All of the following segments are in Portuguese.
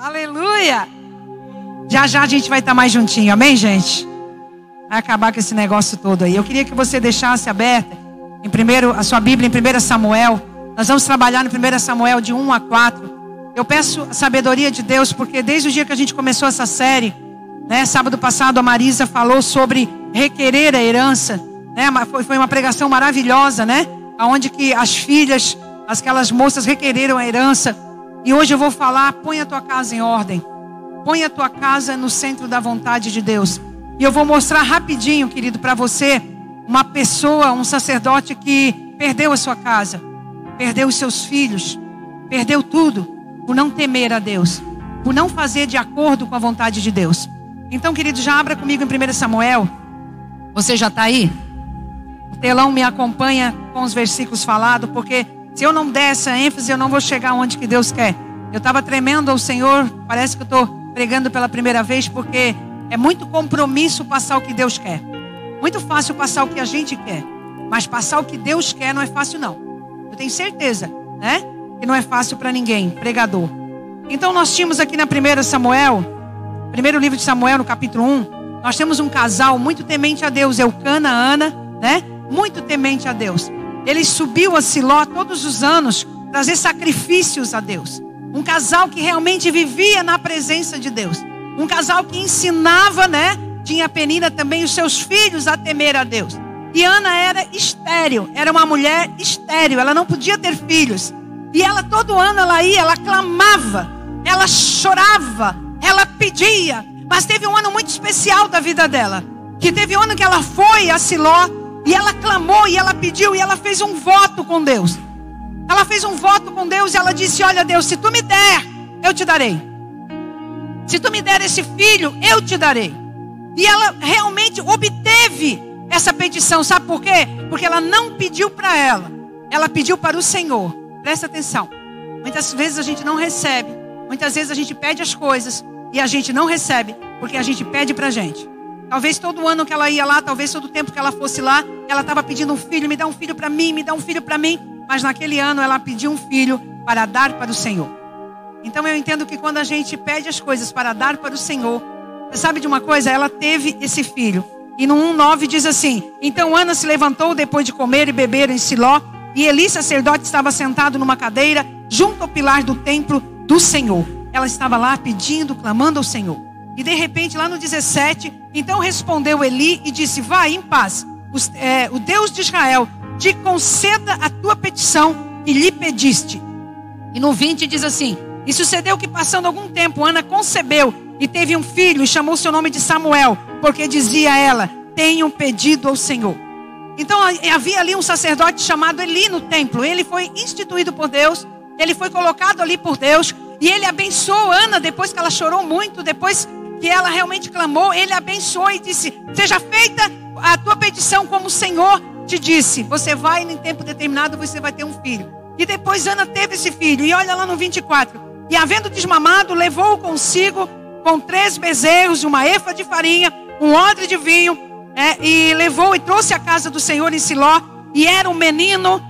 Aleluia! Já já a gente vai estar mais juntinho, amém, gente? Vai acabar com esse negócio todo aí. Eu queria que você deixasse aberta em primeiro, a sua Bíblia em 1 Samuel. Nós vamos trabalhar no 1 Samuel de 1 a 4. Eu peço a sabedoria de Deus, porque desde o dia que a gente começou essa série, né, sábado passado a Marisa falou sobre requerer a herança. Né, foi, uma pregação maravilhosa, né? Onde que as filhas, aquelas moças requereram a herança. E hoje eu vou falar: põe a tua casa em ordem. Põe a tua casa no centro da vontade de Deus. E eu vou mostrar rapidinho, querido, para você, uma pessoa, um sacerdote que perdeu a sua casa, perdeu os seus filhos, perdeu tudo por não temer a Deus, por não fazer de acordo com a vontade de Deus. Então, querido, já abra comigo em 1 Samuel. Você já está aí? O telão me acompanha com os versículos falados, porque se eu não der essa ênfase, eu não vou chegar onde que Deus quer. Eu estava tremendo ao Senhor, parece que eu estou pregando pela primeira vez, porque é muito compromisso passar o que Deus quer. Muito fácil passar o que a gente quer, mas passar o que Deus quer não é fácil não. Eu tenho certeza, né? Que não é fácil para ninguém, pregador. Então nós tínhamos aqui na primeira Samuel, primeiro livro de Samuel, no capítulo 1, nós temos um casal muito temente a Deus, Eucana, Ana, né? Muito temente a Deus. Ele subiu a Siló todos os anos trazer sacrifícios a Deus. Um casal que realmente vivia na presença de Deus. Um casal que ensinava, né? Tinha Penina também os seus filhos a temer a Deus. E Ana era estéril, era uma mulher estéril, ela não podia ter filhos. E ela todo ano ela ia, ela clamava, ela chorava, ela pedia. Mas teve um ano muito especial da vida dela, que teve um ano que ela foi a Siló e ela clamou e ela pediu e ela fez um voto com Deus. Ela fez um voto com Deus e ela disse: "Olha, Deus, se tu me der, eu te darei. Se tu me der esse filho, eu te darei. E ela realmente obteve essa petição. Sabe por quê? Porque ela não pediu para ela. Ela pediu para o Senhor. Presta atenção. Muitas vezes a gente não recebe. Muitas vezes a gente pede as coisas e a gente não recebe porque a gente pede para a gente. Talvez todo ano que ela ia lá, talvez todo o tempo que ela fosse lá, ela estava pedindo um filho, me dá um filho para mim, me dá um filho para mim. Mas naquele ano ela pediu um filho para dar para o Senhor. Então eu entendo que quando a gente pede as coisas para dar para o Senhor, você sabe de uma coisa? Ela teve esse filho. E no 1,9 diz assim: Então Ana se levantou depois de comer e beber em Siló, e Eli, sacerdote, estava sentado numa cadeira junto ao pilar do templo do Senhor. Ela estava lá pedindo, clamando ao Senhor. E de repente, lá no 17, então respondeu Eli e disse: Vai em paz, Os, é, o Deus de Israel te conceda a tua petição que lhe pediste. E no 20 diz assim: e sucedeu que, passando algum tempo, Ana concebeu e teve um filho e chamou seu nome de Samuel, porque dizia ela: Tenho pedido ao Senhor. Então havia ali um sacerdote chamado Eli no templo. Ele foi instituído por Deus, ele foi colocado ali por Deus e ele abençoou Ana depois que ela chorou muito, depois que ela realmente clamou, ele abençoou e disse: Seja feita a tua petição como o Senhor te disse. Você vai em tempo determinado, você vai ter um filho. E depois Ana teve esse filho. E olha lá no 24. E havendo desmamado, levou consigo com três bezerros, uma efa de farinha, um odre de vinho, é, e levou e trouxe à casa do Senhor em Siló. E era um menino,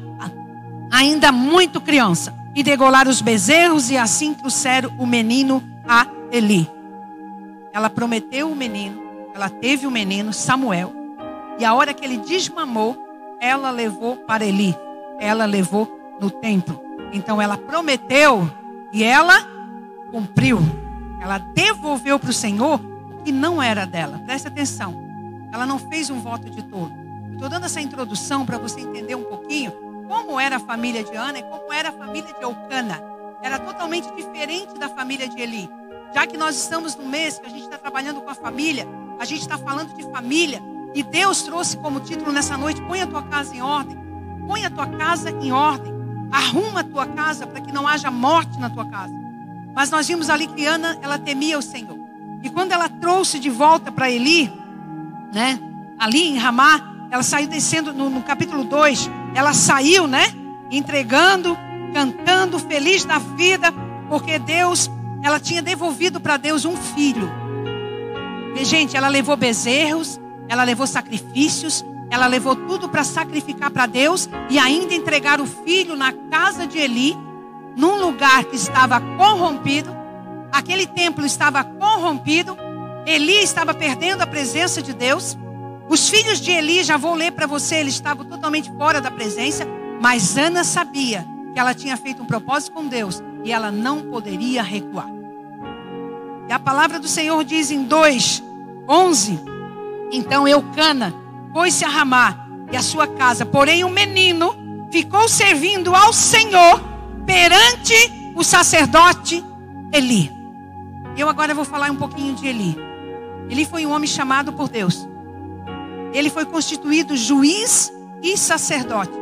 ainda muito criança. E degolaram os bezerros, e assim trouxeram o menino a Eli. Ela prometeu o menino, ela teve o menino, Samuel. E a hora que ele desmamou, ela levou para Eli. Ela levou no templo. Então ela prometeu e ela cumpriu. Ela devolveu para o Senhor o que não era dela. Preste atenção. Ela não fez um voto de tolo. Estou dando essa introdução para você entender um pouquinho como era a família de Ana e como era a família de Eucana. Era totalmente diferente da família de Eli. Já que nós estamos no mês que a gente está trabalhando com a família, a gente está falando de família. E Deus trouxe como título nessa noite: põe a tua casa em ordem. Põe a tua casa em ordem. Arruma a tua casa para que não haja morte na tua casa. Mas nós vimos ali que Ana, ela temia o Senhor. E quando ela trouxe de volta para Eli, né? Ali em Ramá, ela saiu descendo no, no capítulo 2, ela saiu, né? Entregando, cantando, feliz da vida, porque Deus, ela tinha devolvido para Deus um filho. E, gente, ela levou bezerros, ela levou sacrifícios, ela levou tudo para sacrificar para Deus e ainda entregar o filho na casa de Eli, num lugar que estava corrompido. aquele templo estava corrompido, Eli estava perdendo a presença de Deus. Os filhos de Eli, já vou ler para você, eles estavam totalmente fora da presença, mas Ana sabia que ela tinha feito um propósito com Deus e ela não poderia recuar. E a palavra do Senhor diz em 2, 11: Então Eucana pôs-se a Ramá e a sua casa, porém o menino ficou servindo ao Senhor perante o sacerdote Eli. Eu agora vou falar um pouquinho de Eli. Eli foi um homem chamado por Deus. Ele foi constituído juiz e sacerdote.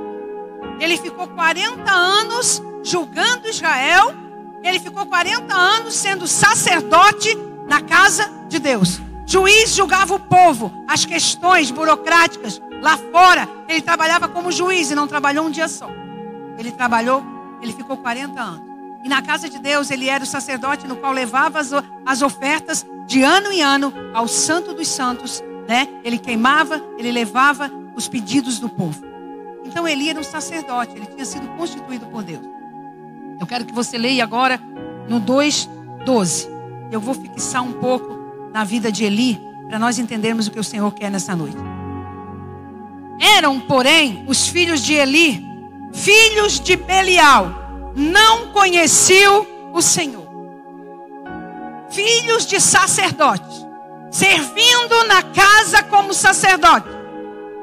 Ele ficou 40 anos julgando Israel. Ele ficou 40 anos sendo sacerdote na casa de Deus. Juiz julgava o povo, as questões burocráticas lá fora. Ele trabalhava como juiz e não trabalhou um dia só. Ele trabalhou, ele ficou 40 anos. E na casa de Deus ele era o sacerdote no qual levava as, as ofertas de ano em ano ao Santo dos Santos. Né? Ele queimava, ele levava os pedidos do povo. Então Eli era um sacerdote, ele tinha sido constituído por Deus. Eu quero que você leia agora no 2:12. Eu vou fixar um pouco na vida de Eli para nós entendermos o que o Senhor quer nessa noite. Eram, porém, os filhos de Eli, filhos de Belial, não conheciam o Senhor. Filhos de sacerdotes, servindo na casa como sacerdote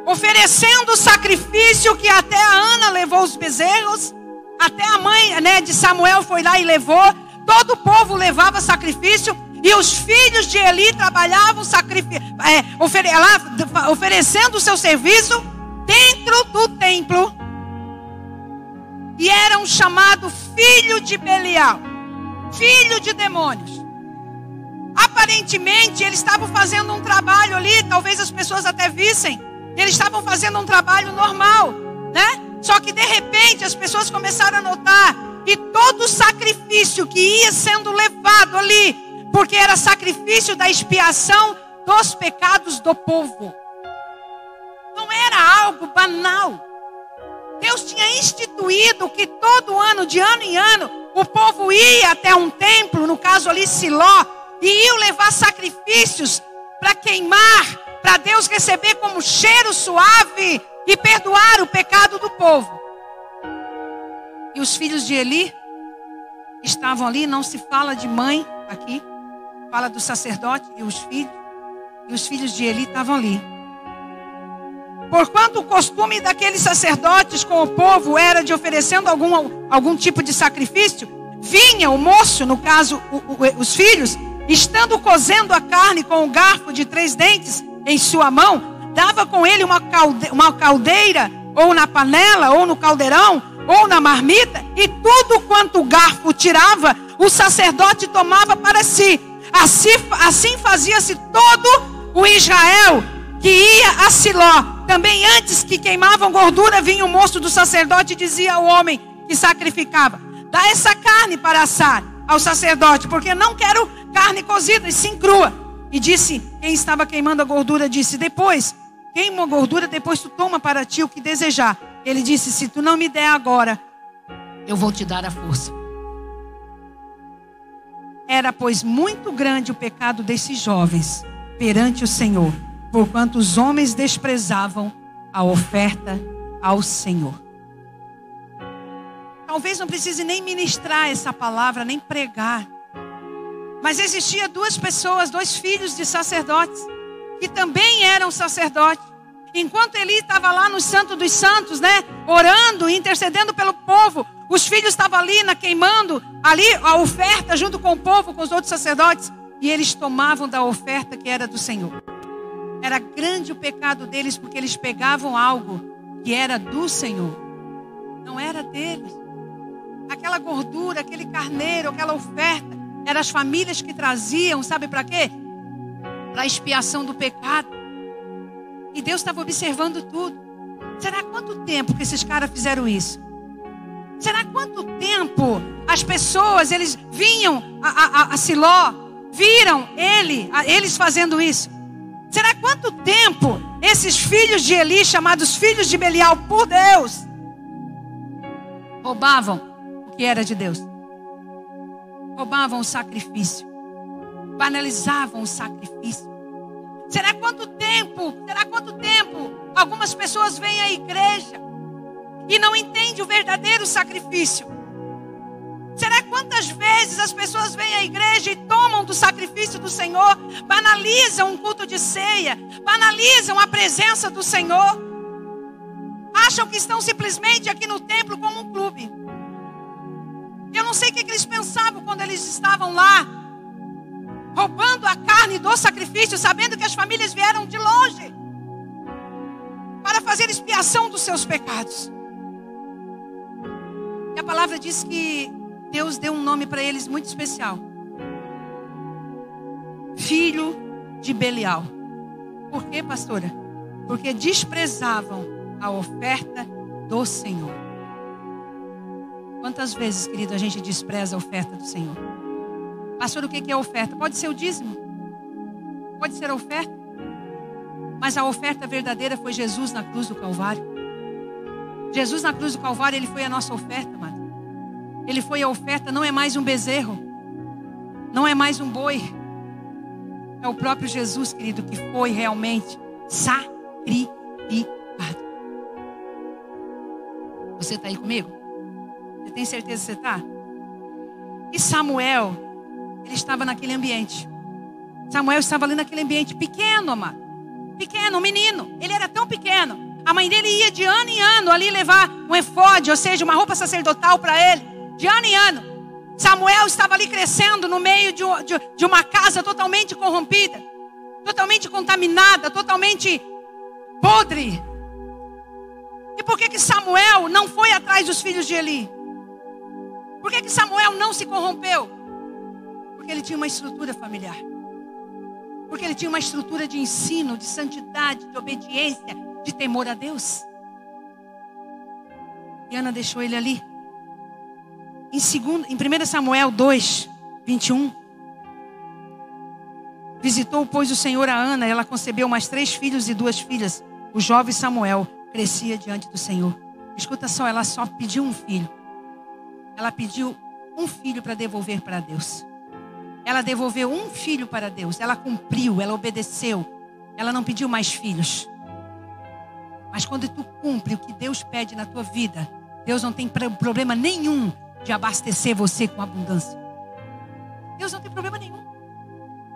oferecendo o sacrifício que até a Ana levou os bezerros, até a mãe né, de Samuel foi lá e levou, todo o povo levava sacrifício, e os filhos de Eli trabalhavam é, ofere lá, oferecendo o seu serviço dentro do templo. E eram chamados filho de Belial, filho de demônios. Aparentemente, eles estavam fazendo um trabalho ali, talvez as pessoas até vissem, eles estavam fazendo um trabalho normal, né? Só que de repente as pessoas começaram a notar e todo o sacrifício que ia sendo levado ali, porque era sacrifício da expiação dos pecados do povo. Não era algo banal. Deus tinha instituído que todo ano, de ano em ano, o povo ia até um templo, no caso ali Siló, e iam levar sacrifícios para queimar para Deus receber como cheiro suave e perdoar o pecado do povo. E os filhos de Eli estavam ali, não se fala de mãe aqui, fala do sacerdote e os filhos. E os filhos de Eli estavam ali. Porquanto o costume daqueles sacerdotes com o povo era de oferecendo algum, algum tipo de sacrifício, vinha o moço, no caso o, o, os filhos, estando cozendo a carne com o garfo de três dentes, em sua mão, dava com ele uma, calde uma caldeira, ou na panela, ou no caldeirão, ou na marmita, e tudo quanto o garfo tirava, o sacerdote tomava para si. Assim, assim fazia-se todo o Israel que ia a Siló. Também antes que queimavam gordura, vinha o moço do sacerdote e dizia ao homem que sacrificava: Dá essa carne para assar ao sacerdote, porque não quero carne cozida, e sim crua. E disse: Quem estava queimando a gordura disse: Depois, queima a gordura, depois tu toma para ti o que desejar. Ele disse: Se tu não me der agora, eu vou te dar a força. Era, pois, muito grande o pecado desses jovens perante o Senhor, porquanto os homens desprezavam a oferta ao Senhor. Talvez não precise nem ministrar essa palavra, nem pregar. Mas existia duas pessoas, dois filhos de sacerdotes, que também eram sacerdotes. Enquanto Eli estava lá no Santo dos Santos, né, orando, intercedendo pelo povo, os filhos estavam ali na queimando ali a oferta junto com o povo, com os outros sacerdotes, e eles tomavam da oferta que era do Senhor. Era grande o pecado deles porque eles pegavam algo que era do Senhor, não era deles. Aquela gordura, aquele carneiro, aquela oferta eram as famílias que traziam, sabe para quê? Para expiação do pecado. E Deus estava observando tudo. Será quanto tempo que esses caras fizeram isso? Será quanto tempo as pessoas, eles vinham a, a, a Siló, viram ele, a, eles fazendo isso? Será quanto tempo esses filhos de Eli, chamados filhos de Belial por Deus, roubavam o que era de Deus? roubavam o sacrifício, banalizavam o sacrifício. Será quanto tempo? Será quanto tempo? Algumas pessoas vêm à igreja e não entendem o verdadeiro sacrifício. Será quantas vezes as pessoas vêm à igreja e tomam do sacrifício do Senhor, banalizam um culto de ceia, banalizam a presença do Senhor, acham que estão simplesmente aqui no templo como um clube. Eu não sei o que eles pensavam quando eles estavam lá, roubando a carne do sacrifício, sabendo que as famílias vieram de longe para fazer expiação dos seus pecados. E a palavra diz que Deus deu um nome para eles muito especial: Filho de Belial. Por quê, pastora? Porque desprezavam a oferta do Senhor. Quantas vezes, querido, a gente despreza a oferta do Senhor? Pastor, o que é oferta? Pode ser o dízimo, pode ser a oferta, mas a oferta verdadeira foi Jesus na cruz do Calvário. Jesus na cruz do Calvário, ele foi a nossa oferta, amado. Ele foi a oferta, não é mais um bezerro, não é mais um boi. É o próprio Jesus, querido, que foi realmente sacrificado. Você está aí comigo? Você tem certeza que você está? E Samuel, ele estava naquele ambiente. Samuel estava ali naquele ambiente pequeno, amado. Pequeno, um menino. Ele era tão pequeno. A mãe dele ia de ano em ano ali levar um efode, ou seja, uma roupa sacerdotal para ele de ano em ano. Samuel estava ali crescendo no meio de, de, de uma casa totalmente corrompida, totalmente contaminada, totalmente podre. E por que, que Samuel não foi atrás dos filhos de Eli? Por que, que Samuel não se corrompeu? Porque ele tinha uma estrutura familiar. Porque ele tinha uma estrutura de ensino, de santidade, de obediência, de temor a Deus. E Ana deixou ele ali. Em, segundo, em 1 Samuel 2, 21. Visitou, pois, o Senhor a Ana, ela concebeu mais três filhos e duas filhas. O jovem Samuel crescia diante do Senhor. Escuta só, ela só pediu um filho. Ela pediu um filho para devolver para Deus. Ela devolveu um filho para Deus. Ela cumpriu, ela obedeceu. Ela não pediu mais filhos. Mas quando tu cumpre o que Deus pede na tua vida, Deus não tem problema nenhum de abastecer você com abundância. Deus não tem problema nenhum.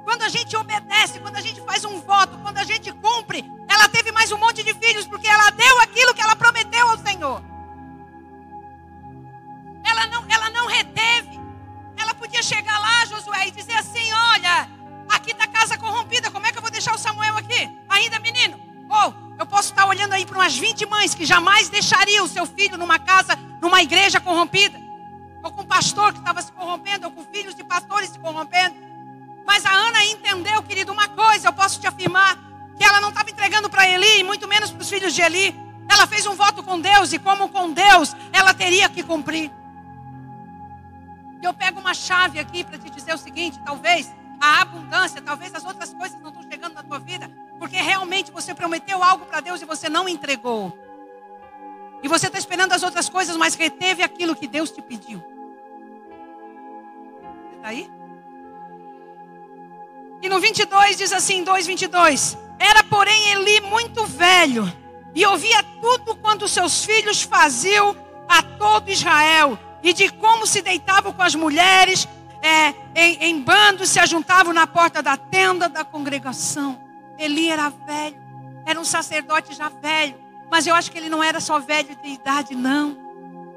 Quando a gente obedece, quando a gente faz um voto, quando a gente cumpre, ela teve mais um monte de filhos porque ela deu aquilo que ela prometeu ao Senhor. Ela não, ela não reteve. Ela podia chegar lá, E dizer assim: Olha, aqui está casa corrompida, como é que eu vou deixar o Samuel aqui? Ainda menino? Ou eu posso estar olhando aí para umas 20 mães que jamais deixariam o seu filho numa casa, numa igreja corrompida ou com um pastor que estava se corrompendo, ou com filhos de pastores se corrompendo. Mas a Ana entendeu, querido, uma coisa, eu posso te afirmar, que ela não estava entregando para Eli, muito menos para os filhos de Eli. Ela fez um voto com Deus, e como com Deus, ela teria que cumprir. Eu pego uma chave aqui para te dizer o seguinte: talvez a abundância, talvez as outras coisas não estão chegando na tua vida, porque realmente você prometeu algo para Deus e você não entregou. E você está esperando as outras coisas, mas reteve aquilo que Deus te pediu. Você está aí? E no 22 diz assim, 2:22. Era, porém, Eli muito velho e ouvia tudo quanto seus filhos faziam a todo Israel e de como se deitavam com as mulheres é, em, em bandos se ajuntavam na porta da tenda da congregação. Eli era velho, era um sacerdote já velho. Mas eu acho que ele não era só velho de idade, não.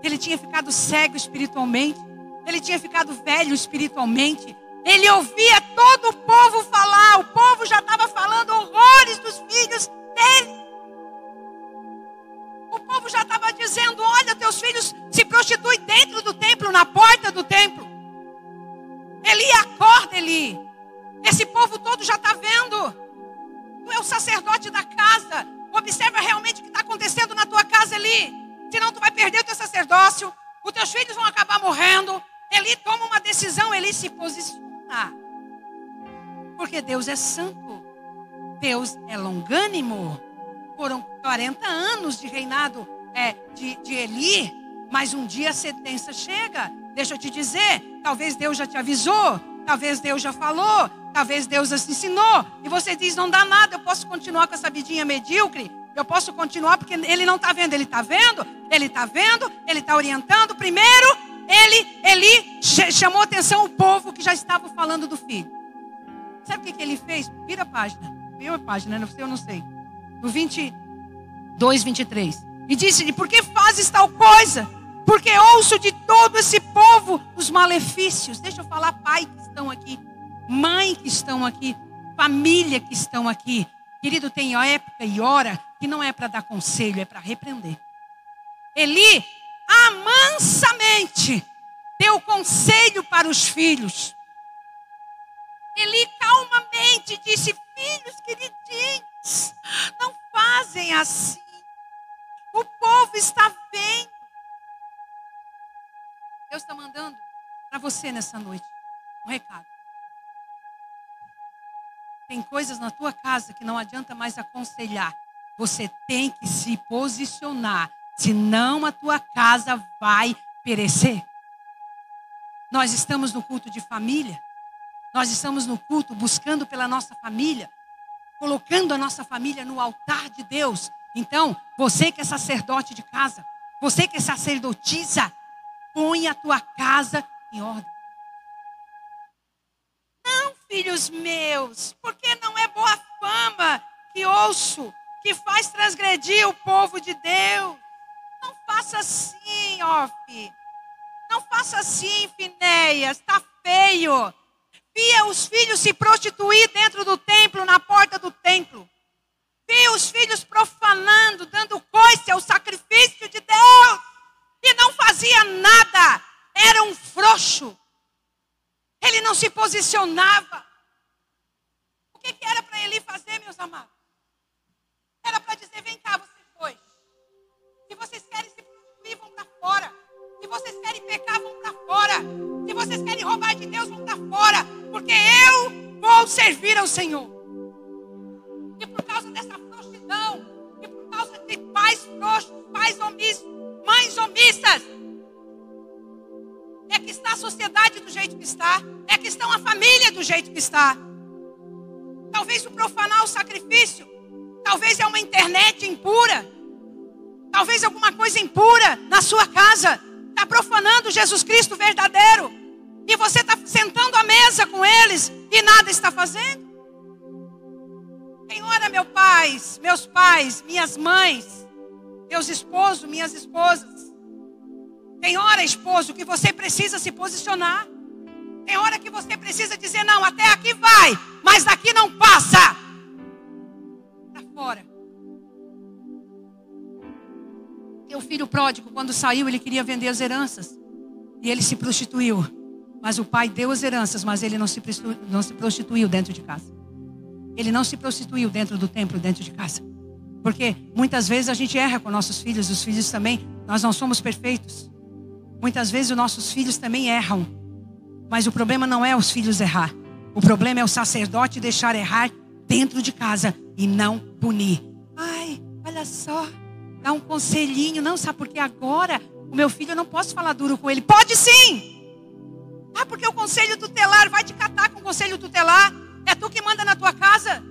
Ele tinha ficado cego espiritualmente. Ele tinha ficado velho espiritualmente. Ele ouvia todo o povo falar. O povo já estava falando horrores dos filhos dele. Povo já estava dizendo: Olha, teus filhos se prostituem dentro do templo, na porta do templo. Eli, acorda, Eli. Esse povo todo já está vendo. Tu é o sacerdote da casa. Observa realmente o que está acontecendo na tua casa, Eli. Senão tu vai perder o teu sacerdócio. Os teus filhos vão acabar morrendo. Eli toma uma decisão, Eli se posiciona. Porque Deus é santo. Deus é longânimo. Foram 40 anos de reinado é, de, de Eli. Mas um dia a sentença chega. Deixa eu te dizer, talvez Deus já te avisou, talvez Deus já falou, talvez Deus já te ensinou. E você diz: não dá nada, eu posso continuar com essa vidinha medíocre. Eu posso continuar porque ele não está vendo, ele está vendo, ele está vendo, ele está orientando. Primeiro, ele, ele chamou atenção o povo que já estava falando do filho. Sabe o que, que ele fez? Vira a página. Vira a página, não sei, eu não sei. No 22, 23. E disse-lhe: Por que fazes tal coisa? Porque ouço de todo esse povo os malefícios. Deixa eu falar, pai que estão aqui, mãe que estão aqui, família que estão aqui. Querido, tem época e hora que não é para dar conselho, é para repreender. Eli amansamente deu conselho para os filhos. Eli calmamente disse: Filhos queridinhos, não fazem assim. O povo está vendo. Deus está mandando para você nessa noite um recado. Tem coisas na tua casa que não adianta mais aconselhar. Você tem que se posicionar, senão a tua casa vai perecer. Nós estamos no culto de família. Nós estamos no culto buscando pela nossa família, colocando a nossa família no altar de Deus. Então, você que é sacerdote de casa, você que é sacerdotisa, põe a tua casa em ordem. Não, filhos meus, porque não é boa fama que ouço, que faz transgredir o povo de Deus. Não faça assim, ó, filho. Não faça assim, Finéias, está feio via os filhos se prostituir dentro do templo, na porta do templo. Via os filhos profanando, dando coice ao sacrifício de Deus. E não fazia nada. Era um frouxo. Ele não se posicionava. O que, que era para ele fazer, meus amados? Era para dizer: vem cá, vocês dois. Se vocês querem se prostituir, vão para fora. Se vocês querem pecar, vão para fora. Se vocês querem roubar de Deus, vão para fora. Porque eu vou servir ao Senhor. E por causa dessa frouxidão, e por causa de pais frouxos, pais omissos, mães omissas, é que está a sociedade do jeito que está, é que está a família do jeito que está. Talvez o profanar o sacrifício, talvez é uma internet impura, talvez alguma coisa impura na sua casa está profanando Jesus Cristo verdadeiro. E você está sentando à mesa com eles e nada está fazendo. Senhora, meu pais, meus pais, minhas mães, meus esposos, minhas esposas. Tem hora, esposo, que você precisa se posicionar. Tem hora que você precisa dizer: não, até aqui vai, mas daqui não passa. Para fora. O filho pródigo, quando saiu, ele queria vender as heranças. E ele se prostituiu. Mas o pai deu as heranças, mas ele não se, não se prostituiu dentro de casa. Ele não se prostituiu dentro do templo, dentro de casa. Porque muitas vezes a gente erra com nossos filhos, os filhos também. Nós não somos perfeitos. Muitas vezes os nossos filhos também erram. Mas o problema não é os filhos errar. O problema é o sacerdote deixar errar dentro de casa e não punir. Ai, olha só, dar um conselhinho. Não, sabe porque agora o meu filho eu não posso falar duro com ele. Pode sim! Ah, porque o conselho tutelar vai te catar com o conselho tutelar. É tu que manda na tua casa.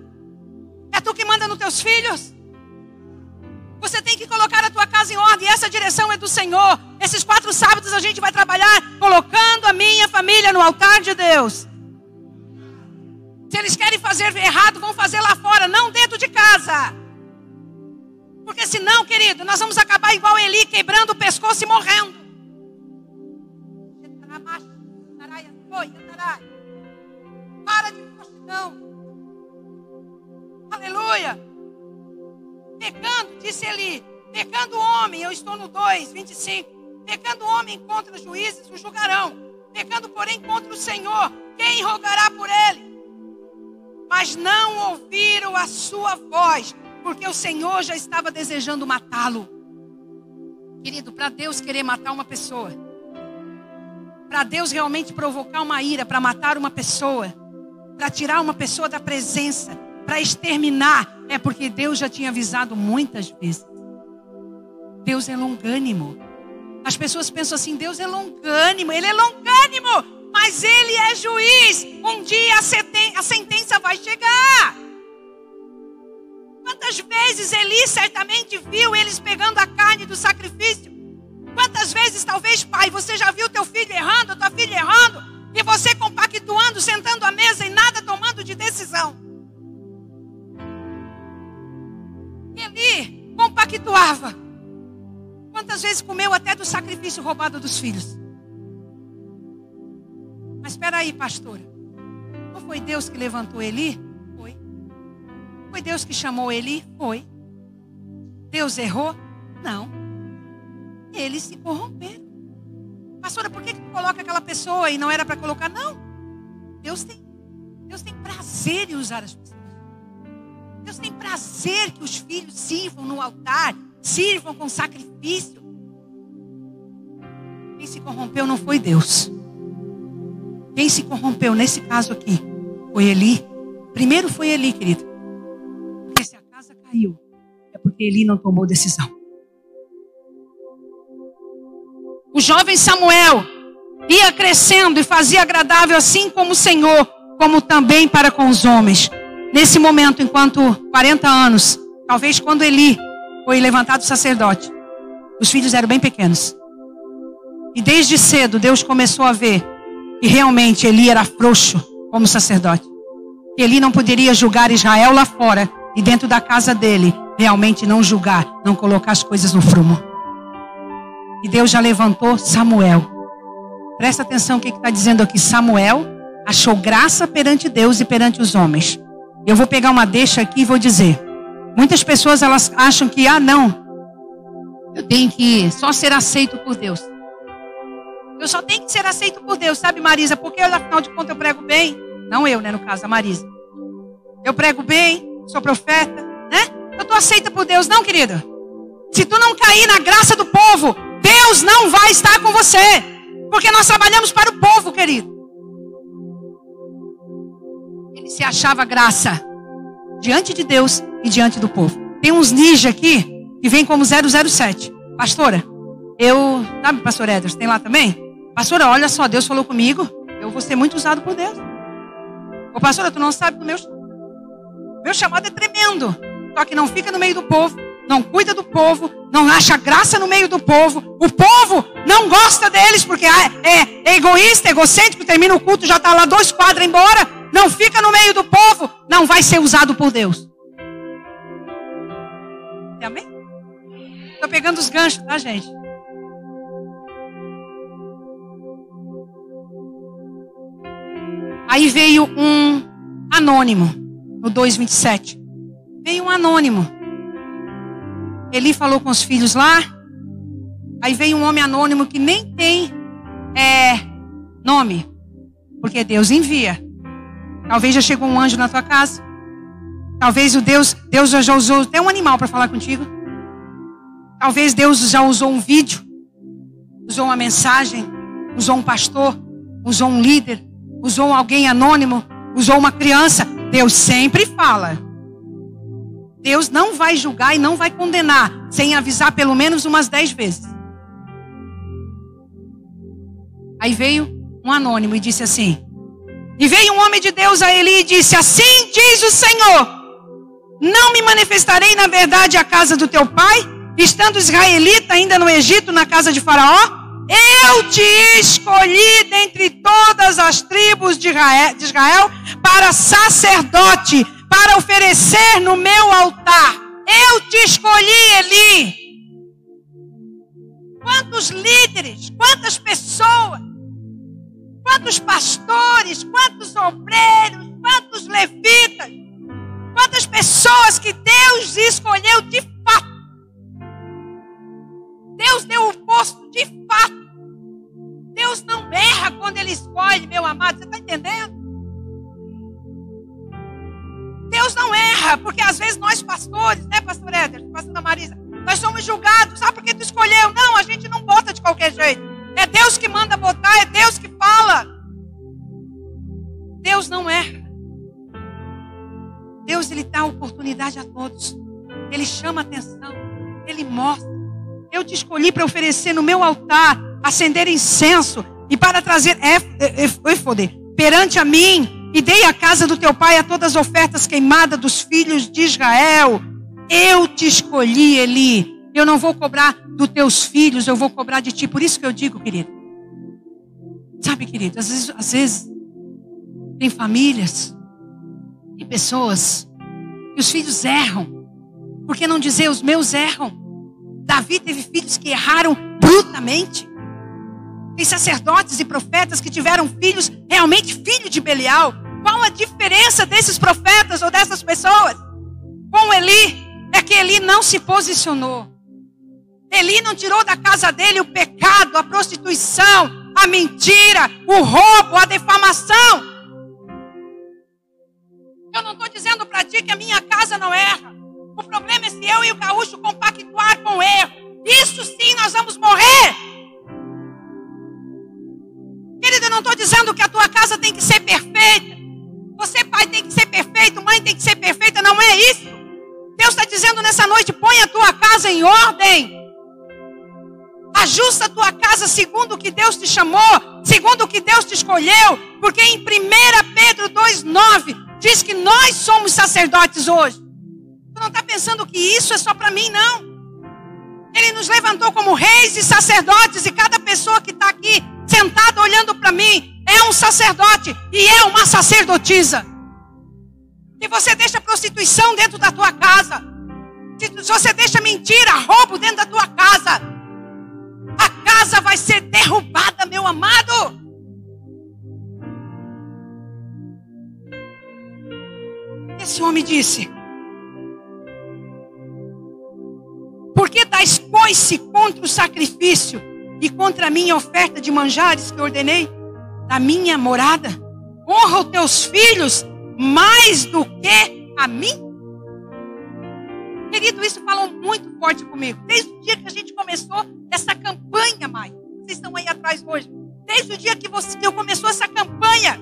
É tu que manda nos teus filhos. Você tem que colocar a tua casa em ordem. Essa direção é do Senhor. Esses quatro sábados a gente vai trabalhar colocando a minha família no altar de Deus. Se eles querem fazer errado, vão fazer lá fora, não dentro de casa. Porque senão, querido, nós vamos acabar igual Eli, quebrando o pescoço e morrendo. Para de frouxidão. Aleluia. Pecando, disse Eli, pecando o homem, eu estou no 2, 25. Pecando o homem contra os juízes, o julgarão. Pecando, porém, contra o Senhor, quem rogará por ele? Mas não ouviram a sua voz porque o Senhor já estava desejando matá-lo. Querido, para Deus querer matar uma pessoa, para Deus realmente provocar uma ira, para matar uma pessoa, para tirar uma pessoa da presença, para exterminar, é porque Deus já tinha avisado muitas vezes. Deus é longânimo. As pessoas pensam assim: Deus é longânimo, Ele é longânimo, mas Ele é juiz. Um dia a sentença vai chegar. Quantas vezes Eli certamente viu eles pegando a carne do sacrifício? Quantas vezes, talvez, pai, você já viu teu filho errando, tua filha errando, e você compactuando, sentando à mesa e nada tomando de decisão? Eli compactuava. Quantas vezes comeu até do sacrifício roubado dos filhos? Mas espera aí, pastora. Não foi Deus que levantou Eli? Foi. Deus que chamou Eli? Foi. Deus errou? Não. Eles se corromperam. Pastora, por que, que coloca aquela pessoa e não era para colocar? Não. Deus tem, Deus tem prazer em usar as pessoas. Deus tem prazer que os filhos sirvam no altar, sirvam com sacrifício. Quem se corrompeu não foi Deus. Quem se corrompeu nesse caso aqui foi Eli. Primeiro foi Eli, querido. Caiu, é porque Eli não tomou decisão. O jovem Samuel ia crescendo e fazia agradável assim como o Senhor, como também para com os homens. Nesse momento, enquanto 40 anos, talvez quando Eli foi levantado sacerdote, os filhos eram bem pequenos. E desde cedo Deus começou a ver que realmente Eli era frouxo como sacerdote. Eli não poderia julgar Israel lá fora e dentro da casa dele realmente não julgar, não colocar as coisas no frumo. E Deus já levantou Samuel. Presta atenção o que está dizendo aqui. Samuel achou graça perante Deus e perante os homens. Eu vou pegar uma deixa aqui e vou dizer. Muitas pessoas elas acham que, ah, não, eu tenho que só ser aceito por Deus. Eu só tenho que ser aceito por Deus, sabe, Marisa? Porque afinal de contas eu prego bem. Não eu, né, no caso, a Marisa. Eu prego bem, sou profeta, né? Eu tô aceita por Deus, não, querida. Se tu não cair na graça do povo, Deus não vai estar com você. Porque nós trabalhamos para o povo, querido se achava graça diante de Deus e diante do povo. Tem uns ninja aqui que vem como 007. Pastora, eu. Sabe, pastor Eders, tem lá também? Pastora, olha só, Deus falou comigo. Eu vou ser muito usado por Deus. Ô, pastora, tu não sabe do meu. Meu chamado é tremendo. Só que não fica no meio do povo, não cuida do povo, não acha graça no meio do povo. O povo não gosta deles porque é, é, é egoísta, egocêntrico, termina o culto, já está lá dois quadros embora não fica no meio do povo, não vai ser usado por Deus. Amém? Estou pegando os ganchos, tá, gente? Aí veio um anônimo, no 2,27. Veio um anônimo. Ele falou com os filhos lá. Aí veio um homem anônimo que nem tem é, nome, porque Deus envia. Talvez já chegou um anjo na tua casa. Talvez o Deus, Deus já usou até um animal para falar contigo. Talvez Deus já usou um vídeo, usou uma mensagem, usou um pastor, usou um líder, usou alguém anônimo, usou uma criança. Deus sempre fala. Deus não vai julgar e não vai condenar sem avisar pelo menos umas dez vezes. Aí veio um anônimo e disse assim: e veio um homem de Deus a Eli e disse: Assim diz o Senhor: Não me manifestarei na verdade à casa do teu pai, estando israelita ainda no Egito, na casa de Faraó? Eu te escolhi dentre todas as tribos de Israel para sacerdote, para oferecer no meu altar. Eu te escolhi, Eli. Quantos líderes, quantas pessoas Quantos pastores, quantos obreiros, quantos levitas, quantas pessoas que Deus escolheu de Escolhe, meu amado. Você está entendendo? Deus não erra, porque às vezes nós pastores, né, pastor Éder, pastor Marisa, nós somos julgados. Ah, porque tu escolheu? Não, a gente não bota de qualquer jeito. É Deus que manda botar, é Deus que fala. Deus não erra. Deus ele dá oportunidade a todos. Ele chama atenção. Ele mostra. Eu te escolhi para oferecer no meu altar, acender incenso e para trazer éfode perante a mim, e dei à casa do teu pai a todas as ofertas queimadas dos filhos de Israel. Eu te escolhi, Eli. Eu não vou cobrar dos teus filhos, eu vou cobrar de ti. Por isso que eu digo, querido. Sabe, querido, às vezes, às vezes tem famílias e pessoas que os filhos erram. Por que não dizer os meus erram? Davi teve filhos que erraram brutamente. Sacerdotes e profetas que tiveram filhos realmente filho de Belial. Qual a diferença desses profetas ou dessas pessoas? Com Eli, é que Eli não se posicionou. Eli não tirou da casa dele o pecado, a prostituição, a mentira, o roubo, a defamação. Eu não estou dizendo para ti que a minha casa não erra. O problema é se eu e o gaúcho compactuar com o erro. Isso sim nós vamos morrer. Não estou dizendo que a tua casa tem que ser perfeita. Você, pai, tem que ser perfeito, mãe tem que ser perfeita. Não é isso. Deus está dizendo nessa noite: põe a tua casa em ordem. Ajusta a tua casa segundo o que Deus te chamou, segundo o que Deus te escolheu, porque em 1 Pedro 2,9 diz que nós somos sacerdotes hoje. Tu não está pensando que isso é só para mim, não. Ele nos levantou como reis e sacerdotes, e cada pessoa que está aqui sentada olhando para mim é um sacerdote e é uma sacerdotisa. Se você deixa prostituição dentro da tua casa, se você deixa mentira, roubo dentro da tua casa, a casa vai ser derrubada, meu amado. Esse homem disse: coice contra o sacrifício e contra a minha oferta de manjares que ordenei da minha morada? Honra os teus filhos mais do que a mim? Querido, isso falou muito forte comigo. Desde o dia que a gente começou essa campanha, mãe. Vocês estão aí atrás hoje. Desde o dia que, você, que eu começou essa campanha.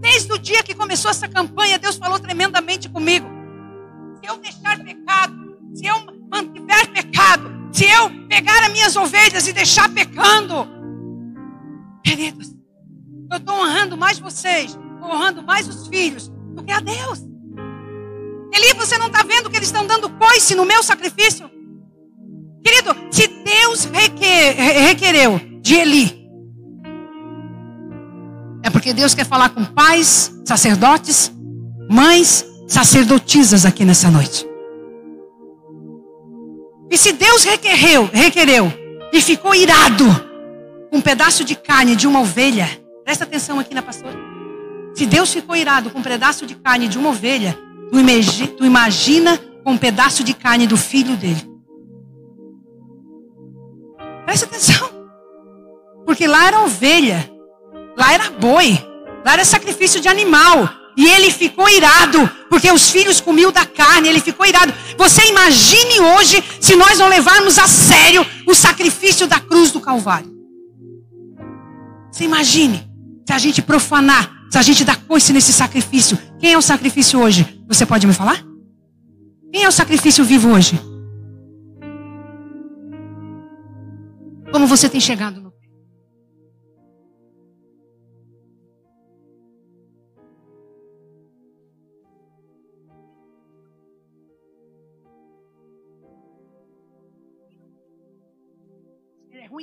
Desde o dia que começou essa campanha, Deus falou tremendamente comigo. Se eu deixar pecado, se eu se eu pegar as minhas ovelhas e deixar pecando, queridos, eu estou honrando mais vocês, estou honrando mais os filhos do que a Deus. Eli, você não está vendo que eles estão dando coice no meu sacrifício? Querido, se Deus requer, requereu de Eli é porque Deus quer falar com pais, sacerdotes, mães, sacerdotisas aqui nessa noite. E se Deus requereu, requereu e ficou irado com um pedaço de carne de uma ovelha, presta atenção aqui na pastora. Se Deus ficou irado com um pedaço de carne de uma ovelha, tu imagina, tu imagina com um pedaço de carne do filho dele. Presta atenção. Porque lá era ovelha. Lá era boi, lá era sacrifício de animal. E ele ficou irado, porque os filhos comiam da carne, ele ficou irado. Você imagine hoje se nós não levarmos a sério o sacrifício da cruz do Calvário. Você imagine se a gente profanar, se a gente dar coice nesse sacrifício. Quem é o sacrifício hoje? Você pode me falar? Quem é o sacrifício vivo hoje? Como você tem chegado no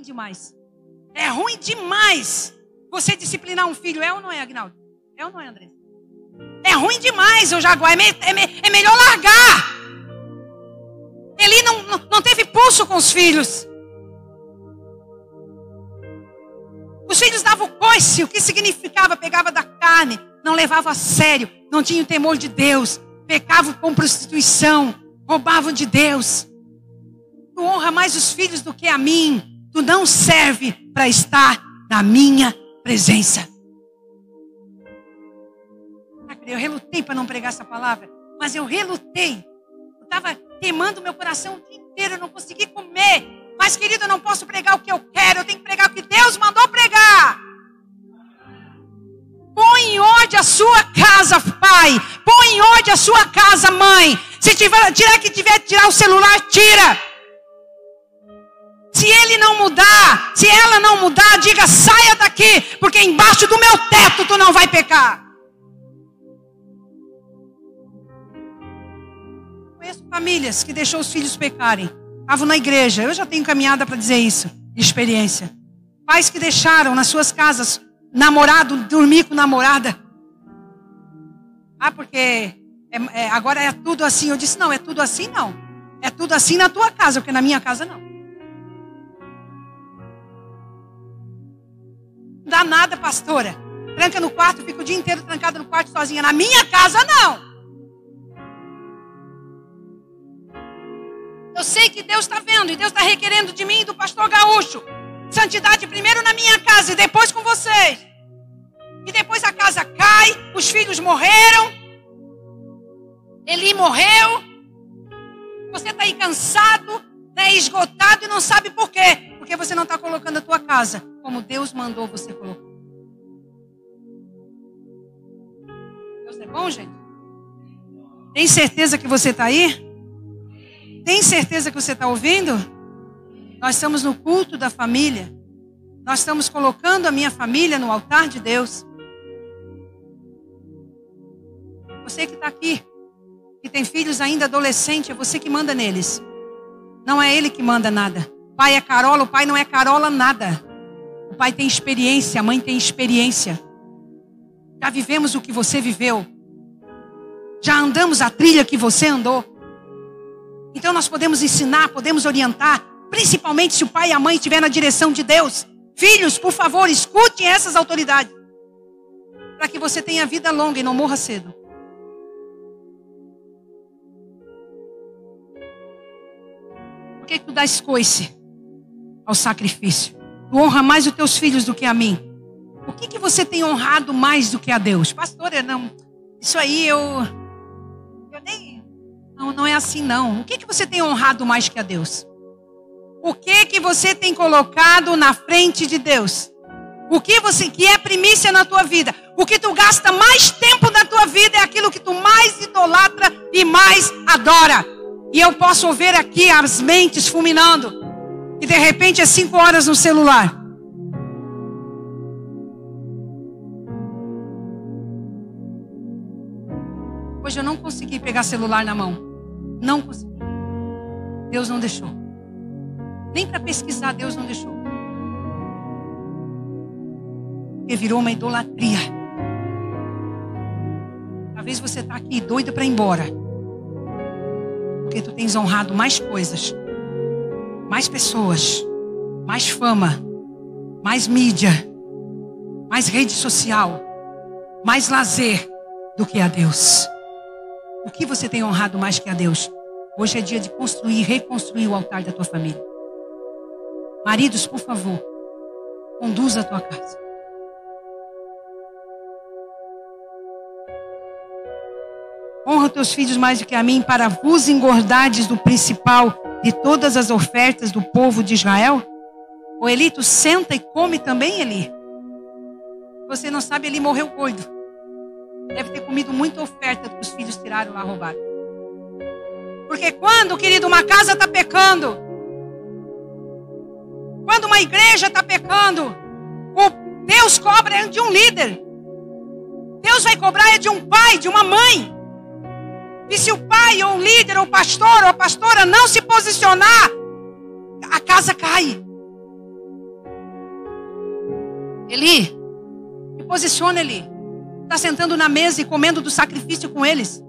demais. É ruim demais você disciplinar um filho. É ou não é, Agnaldo? É ou não é, André? É ruim demais, o Jaguar. É, me, é, me, é melhor largar. Ele não, não, não teve pulso com os filhos. Os filhos davam coice, o que significava? Pegava da carne, não levava a sério, não tinha o temor de Deus, pecavam com prostituição, roubavam de Deus. Tu honra mais os filhos do que a mim. Tu não serve para estar na minha presença. Eu relutei para não pregar essa palavra, mas eu relutei. Eu estava queimando meu coração o dia inteiro, eu não consegui comer. Mas, querido, eu não posso pregar o que eu quero, eu tenho que pregar o que Deus mandou pregar. Põe em ordem a sua casa, pai. Põe em ordem a sua casa, mãe. Se tiver, tirar que tiver tirar o celular, tira. Se ele não mudar, se ela não mudar, diga: saia daqui, porque embaixo do meu teto tu não vai pecar. Conheço famílias que deixou os filhos pecarem. Estavam na igreja. Eu já tenho caminhada para dizer isso, de experiência. Pais que deixaram nas suas casas namorado dormir com namorada. Ah, porque é, é, agora é tudo assim. Eu disse: não, é tudo assim não. É tudo assim na tua casa, porque na minha casa não. Dá nada, pastora. Tranca no quarto, fica o dia inteiro trancada no quarto sozinha. Na minha casa, não. Eu sei que Deus está vendo e Deus está requerendo de mim e do pastor Gaúcho. Santidade primeiro na minha casa e depois com vocês. E depois a casa cai, os filhos morreram. Eli morreu. Você está aí cansado, né, esgotado e não sabe por quê. Porque você não está colocando a tua casa como Deus mandou você colocar. Deus é bom, gente? Tem certeza que você está aí? Tem certeza que você está ouvindo? Nós estamos no culto da família. Nós estamos colocando a minha família no altar de Deus. Você que está aqui, que tem filhos ainda adolescentes, é você que manda neles. Não é ele que manda nada. Pai é Carola, o pai não é Carola nada. O pai tem experiência, a mãe tem experiência. Já vivemos o que você viveu. Já andamos a trilha que você andou. Então nós podemos ensinar, podemos orientar, principalmente se o pai e a mãe estiver na direção de Deus. Filhos, por favor, escutem essas autoridades. Para que você tenha vida longa e não morra cedo. Por que tu dás coice ao sacrifício? Tu honra mais os teus filhos do que a mim. O que, que você tem honrado mais do que a Deus? Pastora, não. Isso aí eu. Eu nem. Não, não é assim não. O que, que você tem honrado mais que a Deus? O que que você tem colocado na frente de Deus? O que você que é primícia na tua vida? O que tu gasta mais tempo na tua vida é aquilo que tu mais idolatra e mais adora. E eu posso ver aqui as mentes fulminando. E de repente é cinco horas no celular. Hoje eu não consegui pegar celular na mão. Não consegui. Deus não deixou. Nem para pesquisar, Deus não deixou. Porque virou uma idolatria. Talvez você está aqui doida para ir embora. Porque tu tens honrado mais coisas, mais pessoas, mais fama, mais mídia, mais rede social, mais lazer do que a Deus. O que você tem honrado mais que a Deus? Hoje é dia de construir, reconstruir o altar da tua família. Maridos, por favor, conduza a tua casa. Honra teus filhos mais do que a mim, para vos engordardes do principal de todas as ofertas do povo de Israel? O Eli, tu senta e come também, Eli. Você não sabe, ele morreu gordo. Deve ter comido muita oferta que os filhos tiraram lá roubaram. Porque quando, querido, uma casa está pecando, quando uma igreja está pecando, Deus cobra é de um líder. Deus vai cobrar é de um pai, de uma mãe. E se o pai, ou o líder, ou o pastor, ou a pastora não se posicionar, a casa cai. Eli, se posiciona, Eli está sentando na mesa e comendo do sacrifício com eles.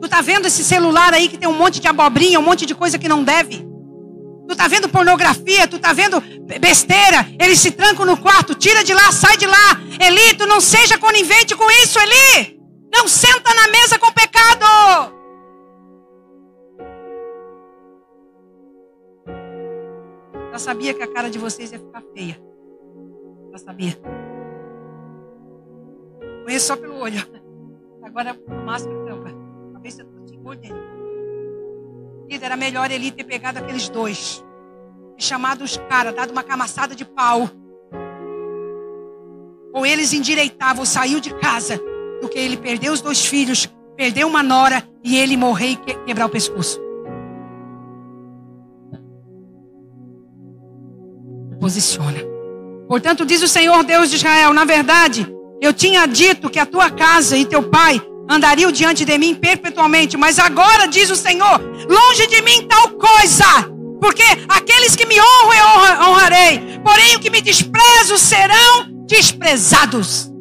Tu está vendo esse celular aí que tem um monte de abobrinha, um monte de coisa que não deve. Tu está vendo pornografia, tu está vendo besteira. Eles se trancam no quarto, tira de lá, sai de lá. Eli, tu não seja conivente com isso, Eli. Não senta na mesa com pecado. Já sabia que a cara de vocês ia ficar feia. Já sabia. Conheço só pelo olho. Agora a máscara tampa. Talvez você te engordando. Era melhor ele ter pegado aqueles dois. E chamado os caras, dado uma camaçada de pau. Ou eles endireitavam, saiu de casa. Do que ele perder os dois filhos, perder uma nora e ele morrer e quebrar o pescoço. posiciona. Portanto, diz o Senhor Deus de Israel: na verdade, eu tinha dito que a tua casa e teu pai andariam diante de mim perpetuamente, mas agora diz o Senhor: longe de mim tal coisa, porque aqueles que me honram eu honrarei, porém o que me desprezo serão desprezados.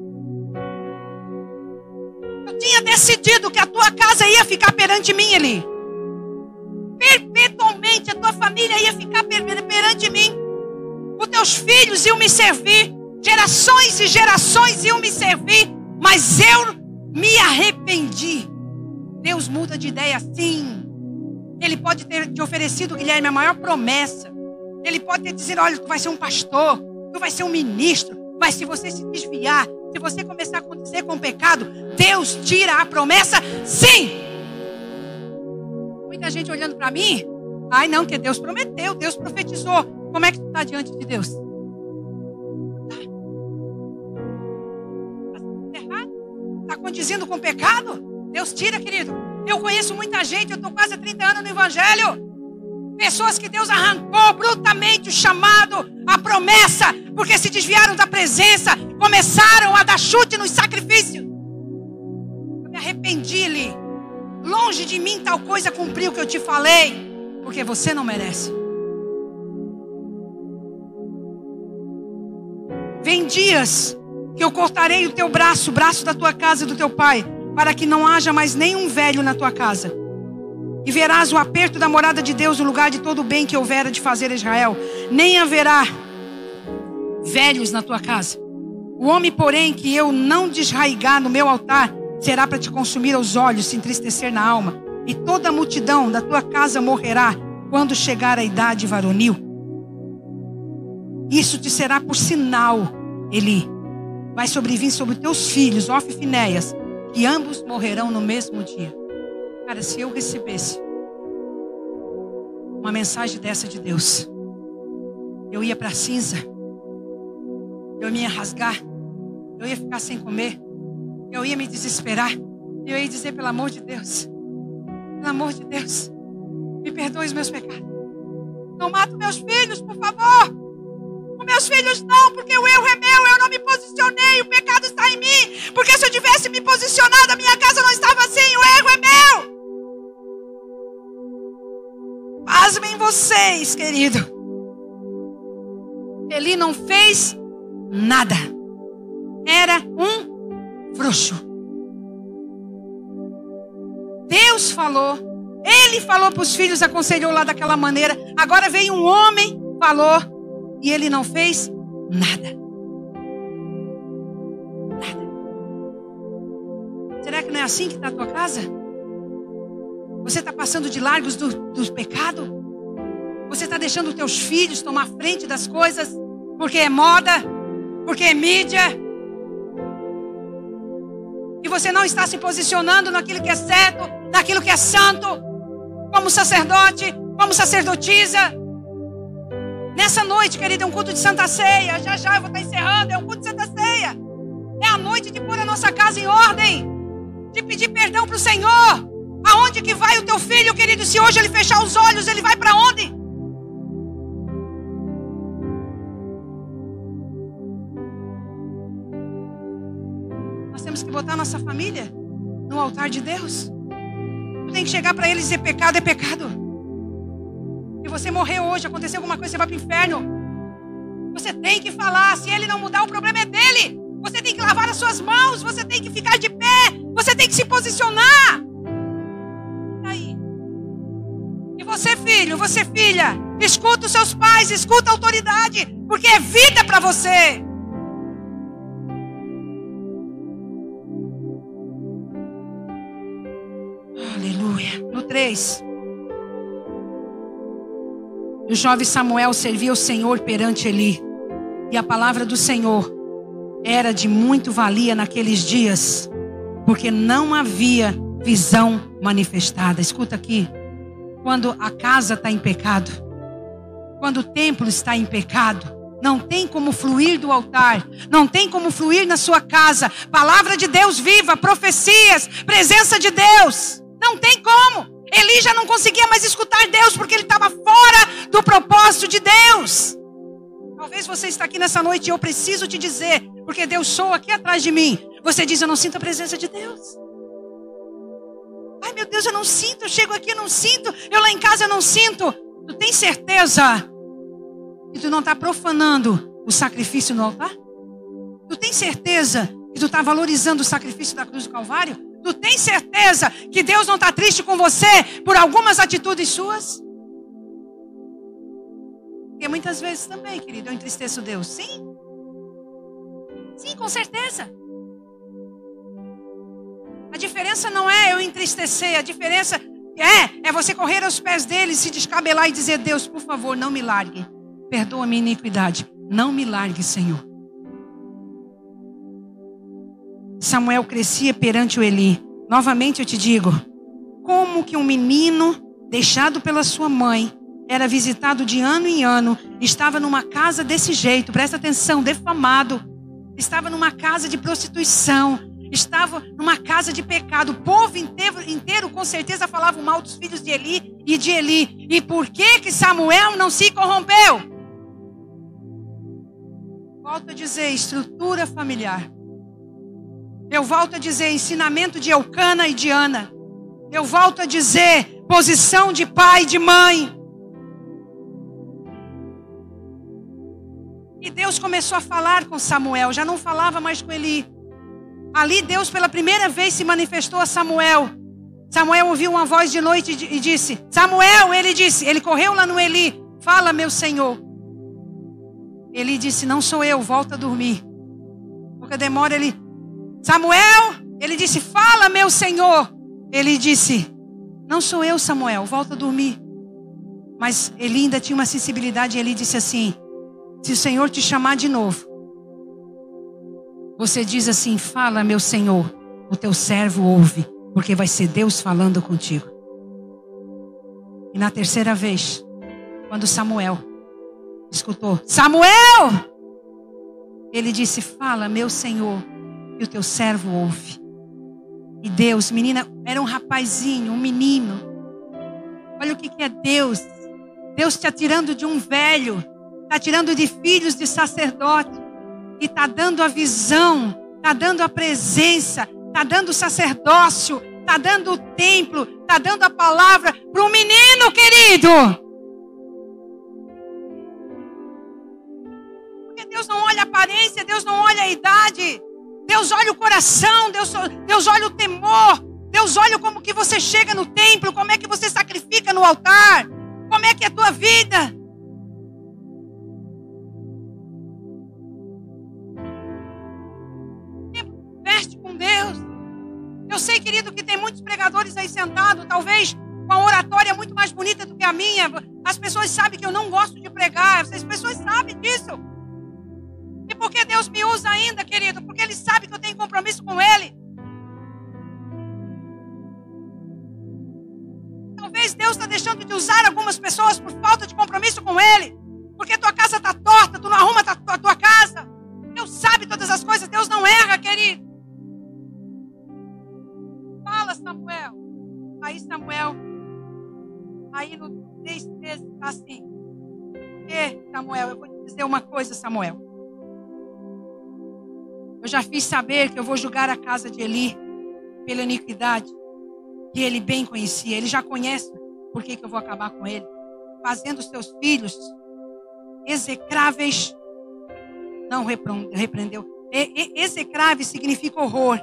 Decidido que a tua casa ia ficar perante mim, Eli. Perpetuamente a tua família ia ficar perante mim. Os teus filhos iam me servir. Gerações e gerações iam me servir. Mas eu me arrependi. Deus muda de ideia sim. Ele pode ter te oferecido, Guilherme, a maior promessa. Ele pode ter dizer: olha, tu vai ser um pastor, tu vai ser um ministro. Mas se você se desviar, se você começar a acontecer com o pecado, Deus tira a promessa sim. Muita gente olhando para mim, ai não, que Deus prometeu, Deus profetizou. Como é que tu está diante de Deus? condizindo com o pecado? Deus tira, querido. Eu conheço muita gente, eu estou quase há 30 anos no Evangelho. Pessoas que Deus arrancou brutamente o chamado, a promessa, porque se desviaram da presença, começaram a dar chute nos sacrifícios. Eu me arrependi, Li. Longe de mim tal coisa cumprir o que eu te falei, porque você não merece. Vem dias que eu cortarei o teu braço, o braço da tua casa e do teu pai, para que não haja mais nenhum velho na tua casa. E verás o aperto da morada de Deus, o lugar de todo o bem que houvera de fazer Israel. Nem haverá velhos na tua casa. O homem, porém, que eu não desraigar no meu altar, será para te consumir aos olhos, se entristecer na alma. E toda a multidão da tua casa morrerá quando chegar a idade varonil. Isso te será por sinal, Eli, vai sobrevir sobre teus filhos, Of e Finéias, que ambos morrerão no mesmo dia. Cara, se eu recebesse uma mensagem dessa de Deus, eu ia para cinza, eu ia rasgar, eu ia ficar sem comer, eu ia me desesperar, eu ia dizer, pelo amor de Deus, pelo amor de Deus, me perdoe os meus pecados. Não mato meus filhos, por favor. Os meus filhos não, porque o erro é meu, eu não me posicionei, o pecado está em mim. Porque se eu tivesse me posicionado, a minha casa não estava assim, o erro é meu. Pasmem vocês, querido. Ele não fez nada. Era um frouxo. Deus falou. Ele falou para os filhos, aconselhou lá daquela maneira. Agora veio um homem, falou e ele não fez nada. Nada. Será que não é assim que está a tua casa? Você está passando de largos do, do pecado? Você está deixando teus filhos tomar frente das coisas porque é moda, porque é mídia? E você não está se posicionando naquilo que é certo, naquilo que é santo, como sacerdote, como sacerdotisa? Nessa noite, querido, é um culto de Santa Ceia. Já já eu vou estar encerrando. É um culto de Santa Ceia. É a noite de pôr a nossa casa em ordem. De pedir perdão para o Senhor. Aonde que vai o teu filho, querido? Se hoje ele fechar os olhos, ele vai para onde? Nós temos que botar nossa família no altar de Deus. Tu tem que chegar para ele e dizer: pecado é pecado você morreu hoje, aconteceu alguma coisa, você vai para o inferno. Você tem que falar. Se ele não mudar, o problema é dele. Você tem que lavar as suas mãos. Você tem que ficar de pé. Você tem que se posicionar. Você, filho, você, filha, escuta os seus pais, escuta a autoridade, porque é vida para você. Aleluia. No 3. O jovem Samuel servia o Senhor perante Eli. E a palavra do Senhor era de muito valia naqueles dias, porque não havia visão manifestada. Escuta aqui. Quando a casa está em pecado, quando o templo está em pecado, não tem como fluir do altar, não tem como fluir na sua casa. Palavra de Deus viva, profecias, presença de Deus. Não tem como. Eli já não conseguia mais escutar Deus porque ele estava fora do propósito de Deus. Talvez você está aqui nessa noite e eu preciso te dizer, porque Deus soa aqui atrás de mim. Você diz: Eu não sinto a presença de Deus. Ai meu Deus, eu não sinto. Eu chego aqui, eu não sinto. Eu lá em casa, eu não sinto. Tu tem certeza que tu não está profanando o sacrifício no altar? Tu tem certeza que tu está valorizando o sacrifício da cruz do Calvário? Tu tem certeza que Deus não está triste com você por algumas atitudes suas? Porque muitas vezes também, querido, eu entristeço Deus. Sim. Sim, com certeza. Diferença não é eu entristecer, a diferença é, é você correr aos pés dele, se descabelar e dizer: Deus, por favor, não me largue. Perdoa minha iniquidade. Não me largue, Senhor. Samuel crescia perante o Eli. Novamente eu te digo: como que um menino deixado pela sua mãe era visitado de ano em ano, estava numa casa desse jeito, presta atenção, defamado, estava numa casa de prostituição, estava numa casa de pecado. O povo inteiro, inteiro com certeza falava mal dos filhos de Eli e de Eli. E por que que Samuel não se corrompeu? Volto a dizer, estrutura familiar. Eu volto a dizer, ensinamento de Eucana e de Ana. Eu volto a dizer, posição de pai e de mãe. E Deus começou a falar com Samuel, já não falava mais com Eli. Ali Deus pela primeira vez se manifestou a Samuel. Samuel ouviu uma voz de noite e disse: Samuel, ele disse, ele correu lá no Eli, fala, meu senhor. Ele disse: Não sou eu, volta a dormir. Porque demora ele, Samuel, ele disse: Fala, meu senhor. Ele disse: Não sou eu, Samuel, volta a dormir. Mas ele ainda tinha uma sensibilidade e ele disse assim: se o Senhor te chamar de novo, você diz assim: Fala, meu Senhor, o teu servo ouve, porque vai ser Deus falando contigo. E na terceira vez, quando Samuel escutou: Samuel! Ele disse: Fala, meu Senhor, e o teu servo ouve. E Deus, menina, era um rapazinho, um menino. Olha o que, que é Deus. Deus te atirando de um velho está tirando de filhos de sacerdote e está dando a visão, está dando a presença, está dando o sacerdócio, está dando o templo, está dando a palavra para um menino querido. Porque Deus não olha a aparência, Deus não olha a idade, Deus olha o coração, Deus, Deus olha o temor, Deus olha como que você chega no templo, como é que você sacrifica no altar, como é que é a tua vida. Eu sei, querido, que tem muitos pregadores aí sentados, talvez com a oratória muito mais bonita do que a minha. As pessoas sabem que eu não gosto de pregar, as pessoas sabem disso. E por que Deus me usa ainda, querido? Porque Ele sabe que eu tenho compromisso com Ele. Talvez Deus está deixando de usar algumas pessoas por falta de compromisso com Ele. Já fiz saber que eu vou julgar a casa de Eli pela iniquidade que ele bem conhecia. Ele já conhece por que, que eu vou acabar com ele. Fazendo seus filhos execráveis. Não repreendeu. Execrável significa horror.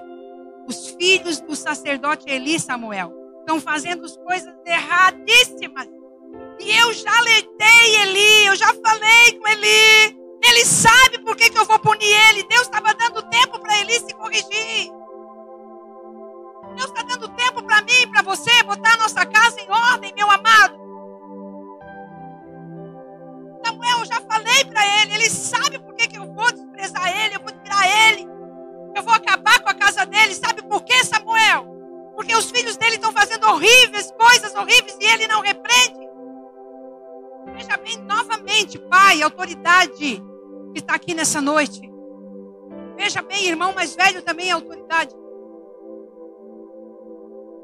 Os filhos do sacerdote Eli, Samuel, estão fazendo coisas erradíssimas. E eu já alertei Eli, eu já falei com Eli. Ele sabe por que, que eu vou punir ele. Deus estava dando tempo para Eli se corrigir. Deus está dando tempo para mim e para você botar a nossa casa em ordem, meu amado. Samuel, eu já falei para ele. Ele sabe por que, que eu vou desprezar ele, eu vou tirar ele. Eu vou acabar com a casa dele. Sabe por quê, Samuel? Porque os filhos dele estão fazendo horríveis, coisas horríveis e ele não repreende. Veja bem, novamente, pai, autoridade que está aqui nessa noite. Veja bem, irmão mais velho também é autoridade.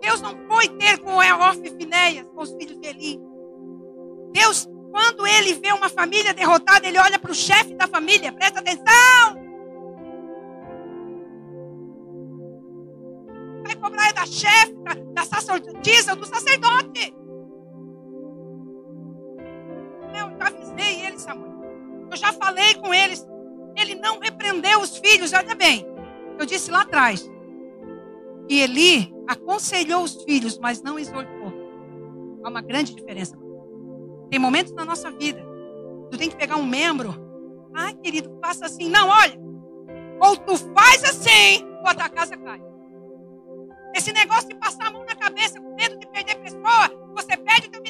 Deus não foi ter com Eof e Finéias, com os filhos de Eli. Deus Quando ele vê uma família derrotada, ele olha para o chefe da família, presta atenção. Vai cobrar é da chefe, da, da sacerdotisa, do sacerdote. Eu já falei com eles. Ele não repreendeu os filhos, olha bem. Eu disse lá atrás. E Eli aconselhou os filhos, mas não exortou. Há uma grande diferença. Tem momentos na nossa vida, tu tem que pegar um membro. Ai, querido, faça assim. Não, olha. Ou tu faz assim, ou a tua casa cai. Esse negócio de passar a mão na cabeça com medo de perder pessoa, você perde teu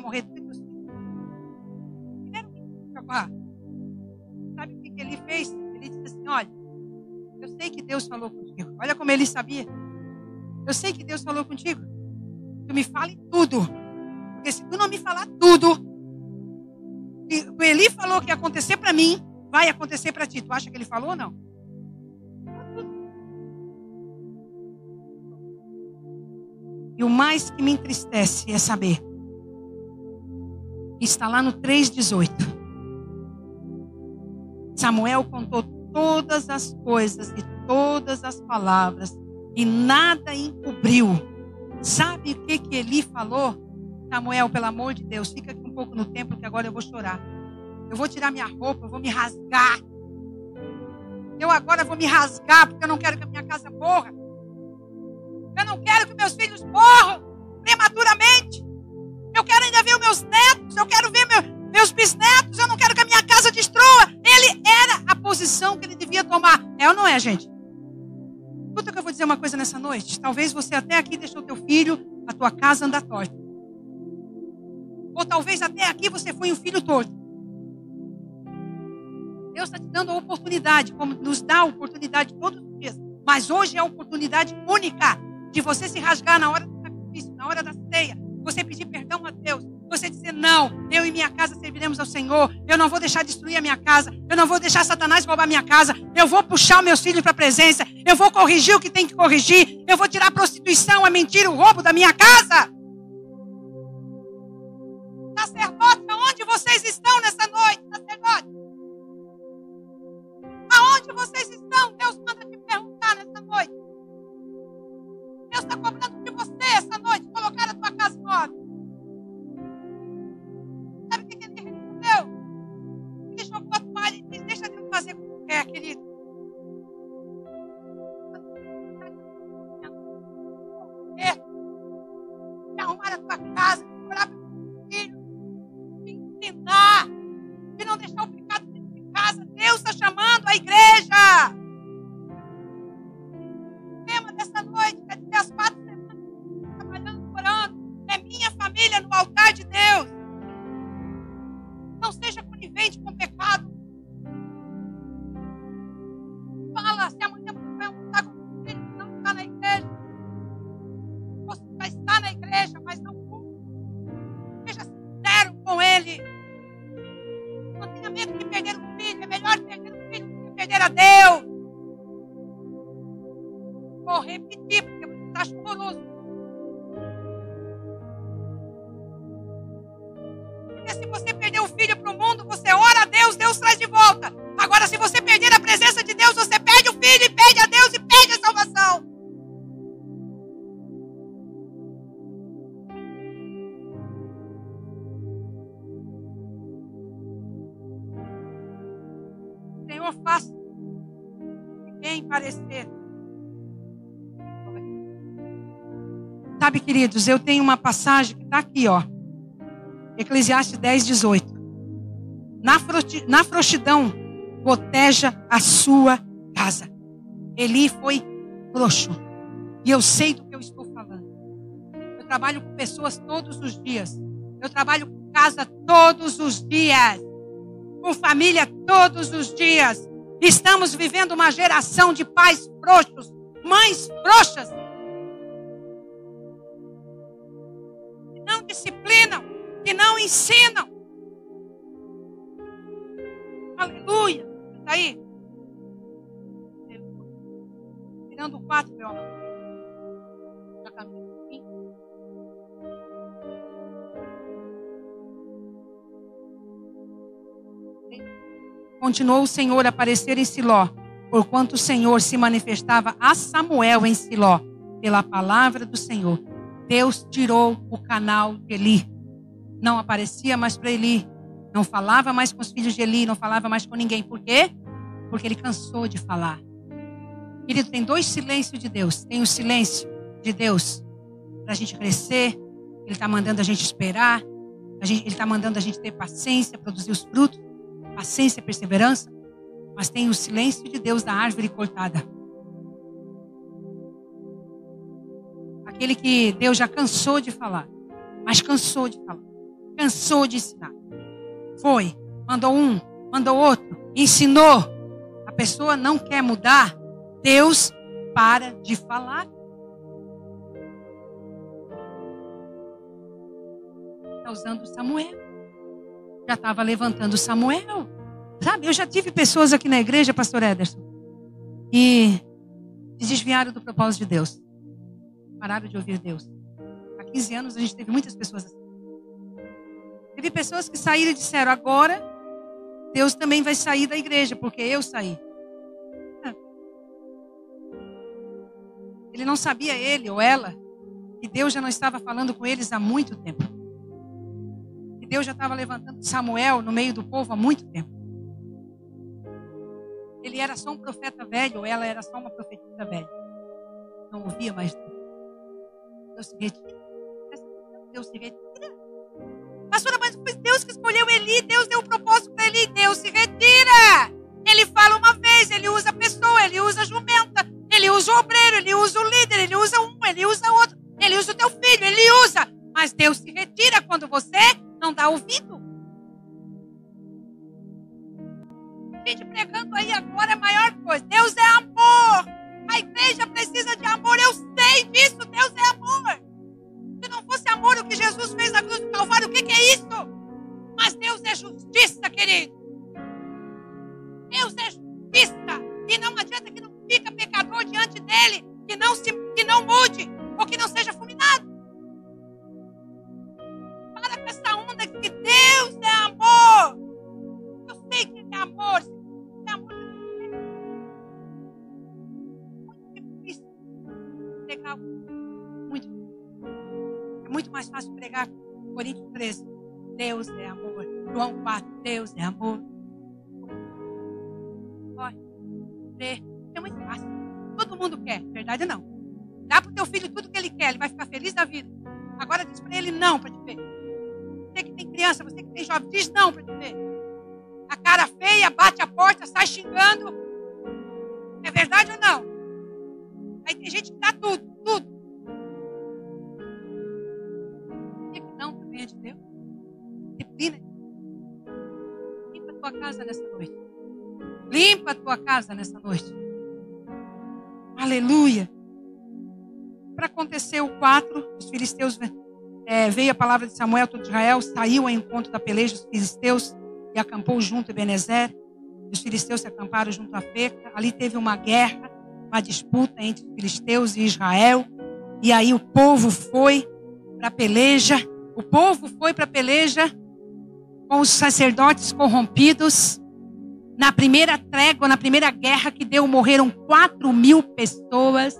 vai morrer do teus filhos. Sabe o que, que ele fez? Ele disse assim: Olha, eu sei que Deus falou contigo. Olha como ele sabia. Eu sei que Deus falou contigo. Tu me fale tudo. Porque se tu não me falar tudo, o Eli falou que ia acontecer para mim, vai acontecer para ti. Tu acha que ele falou ou não? E o mais que me entristece é saber. Está lá no 3,18. Samuel contou todas as coisas e todas as palavras e nada encobriu. Sabe o que, que Eli falou? Samuel, pelo amor de Deus, fica aqui um pouco no templo que agora eu vou chorar. Eu vou tirar minha roupa, eu vou me rasgar. Eu agora vou me rasgar porque eu não quero que a minha casa morra. Eu não quero que meus filhos morram prematuramente. Eu quero ainda ver os meus netos. Eu quero ver meu, meus bisnetos. Eu não quero que a minha casa destrua. Ele era a posição que ele devia tomar. É ou não é, gente? Escuta que eu vou dizer uma coisa nessa noite. Talvez você até aqui deixou teu filho, a tua casa andar torta. Ou talvez até aqui você foi um filho torto. Deus está te dando a oportunidade, como nos dá a oportunidade todos os dias. Mas hoje é a oportunidade única de você se rasgar na hora do sacrifício, na hora da ceia, você pedir perdão a Deus, você dizer: Não, eu e minha casa serviremos ao Senhor, eu não vou deixar destruir a minha casa, eu não vou deixar Satanás roubar minha casa, eu vou puxar meus filhos para a presença, eu vou corrigir o que tem que corrigir, eu vou tirar a prostituição, a mentira, o roubo da minha casa. Queridos, eu tenho uma passagem que está aqui, ó. Eclesiastes 10, 18. Na, na frouxidão, proteja a sua casa. Eli foi frouxo. E eu sei do que eu estou falando. Eu trabalho com pessoas todos os dias. Eu trabalho com casa todos os dias. Com família todos os dias. Estamos vivendo uma geração de pais frouxos, mães frouxas. Ensinam. Aleluia. Está aí? Tirando o quatro, meu amor. Já caminhou. Continuou o Senhor a aparecer em Siló, porquanto o Senhor se manifestava a Samuel em Siló, pela palavra do Senhor. Deus tirou o canal de Eli. Não aparecia mais para Eli. Não falava mais com os filhos de Eli, não falava mais com ninguém. Por quê? Porque ele cansou de falar. Querido, tem dois silêncios de Deus. Tem o silêncio de Deus para a gente crescer. Ele está mandando a gente esperar. A gente, ele está mandando a gente ter paciência, produzir os frutos paciência perseverança, mas tem o silêncio de Deus da árvore cortada. Aquele que Deus já cansou de falar, mas cansou de falar, cansou de ensinar. Foi, mandou um, mandou outro, ensinou. A pessoa não quer mudar, Deus para de falar. Está usando Samuel já estava levantando Samuel. Sabe, eu já tive pessoas aqui na igreja, pastor Ederson, que se desviaram do propósito de Deus. Pararam de ouvir Deus. Há 15 anos a gente teve muitas pessoas assim. Teve pessoas que saíram e disseram: agora Deus também vai sair da igreja, porque eu saí. Ele não sabia, ele ou ela, que Deus já não estava falando com eles há muito tempo. Deus já estava levantando Samuel no meio do povo há muito tempo. Ele era só um profeta velho, ou ela era só uma profetisa velha. Não ouvia mais Deus se retira. Deus se retira. Deus que escolheu Eli, Deus deu um propósito para Eli, Deus se retira. Ele fala uma vez, ele usa a pessoa, ele usa a jumenta, ele usa o obreiro, ele usa o líder, ele usa um, ele usa outro, ele usa o teu filho, ele usa. Mas Deus se retira quando você não dá ouvido. Gente pregando aí agora é a maior coisa. Deus é amor. A igreja precisa de amor. Eu sei disso. Deus é amor. Se não fosse amor o que Jesus fez na cruz do Calvário, o que, que é isso? Mas Deus é justiça, querido. Deus é justiça. E não adianta que não fica pecador diante dele, que não se que não mude ou que não seja fulminado. Para com essa onda que Deus é amor. Eu sei que Ele é amor. É amor. Muito difícil pregar. Muito. É muito mais fácil pregar Coríntios 13. Deus é amor. João 4. Deus é amor. Olha, é muito fácil. Todo mundo quer, verdade não. Dá para o teu filho tudo que ele quer, ele vai ficar feliz da vida. Agora diz para ele não para te ver. Você que tem criança, você que tem jovem, diz não para te ver. A cara feia, bate a porta, sai xingando. É verdade ou não? Aí tem gente que dá tudo, tudo. Casa nessa noite. Limpa a tua casa nessa noite. Aleluia. Para acontecer o 4, os filisteus é, veio a palavra de Samuel, todo Israel, saiu ao encontro da peleja dos filisteus e acampou junto a Benezer. Os filisteus se acamparam junto a Feca. Ali teve uma guerra, uma disputa entre os filisteus e Israel. E aí o povo foi para a peleja. O povo foi para a peleja com os sacerdotes corrompidos. Na primeira trégua, na primeira guerra que deu, morreram 4 mil pessoas.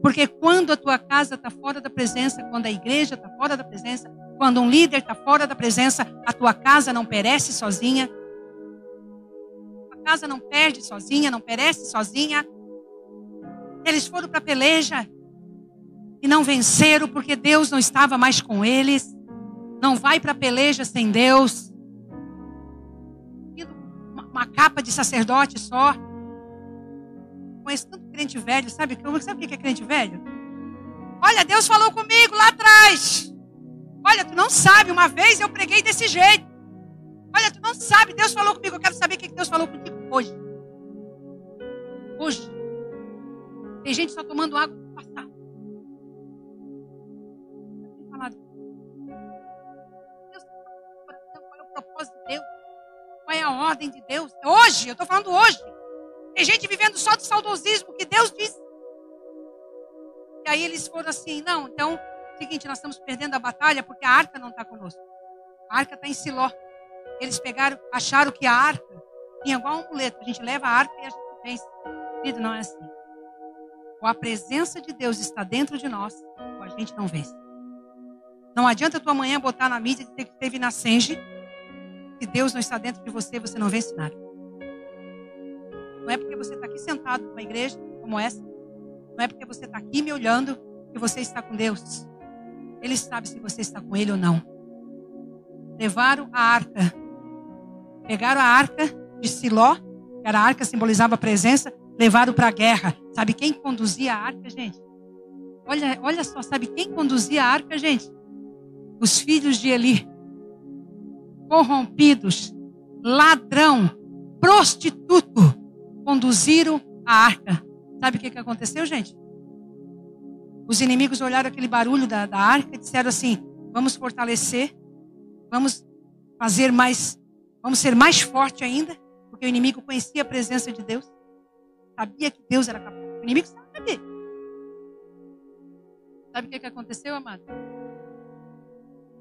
Porque quando a tua casa está fora da presença, quando a igreja está fora da presença, quando um líder está fora da presença, a tua casa não perece sozinha. A casa não perde sozinha, não perece sozinha. Eles foram para a peleja e não venceram porque Deus não estava mais com eles. Não vai para a peleja sem Deus. Uma capa de sacerdote só. Conheço tanto crente velho, sabe? Sabe o que é crente velho? Olha, Deus falou comigo lá atrás. Olha, tu não sabe, uma vez eu preguei desse jeito. Olha, tu não sabe, Deus falou comigo. Eu quero saber o que Deus falou contigo hoje. Hoje. Tem gente só tomando água do passado. É a ordem de Deus? Hoje, eu estou falando hoje. Tem gente vivendo só de saudosismo, que Deus disse. E aí eles foram assim, não, então, seguinte, nós estamos perdendo a batalha porque a arca não está conosco. A arca está em Siló. Eles pegaram, acharam que a arca tinha igual um amuleto. A gente leva a arca e a gente vence. Querido, não é assim. Ou a presença de Deus está dentro de nós, ou a gente não vence. Não adianta tua manhã botar na mídia que teve na Senge. Se Deus não está dentro de você, você não vence nada. Não é porque você está aqui sentado numa igreja como essa. Não é porque você está aqui me olhando que você está com Deus. Ele sabe se você está com Ele ou não. Levaram a arca. Pegaram a arca de Siló, que era a arca simbolizava a presença, levaram para a guerra. Sabe quem conduzia a arca, gente? Olha, olha só, sabe quem conduzia a arca, gente? Os filhos de Eli. Corrompidos, ladrão, prostituto conduziram a arca. Sabe o que, que aconteceu, gente? Os inimigos olharam aquele barulho da, da arca e disseram assim: vamos fortalecer, vamos fazer mais, vamos ser mais forte ainda, porque o inimigo conhecia a presença de Deus, sabia que Deus era capaz. O inimigo sabe. Sabe o que, que aconteceu, amado?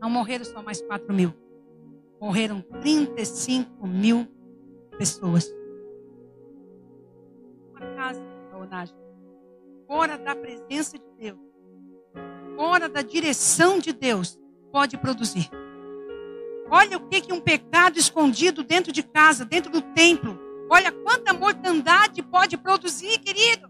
Não morreram só mais 4 mil. Morreram 35 mil pessoas casa, fora da presença de Deus, fora da direção de Deus, pode produzir. Olha o que, que um pecado escondido dentro de casa, dentro do templo. Olha quanta mortandade pode produzir, querido.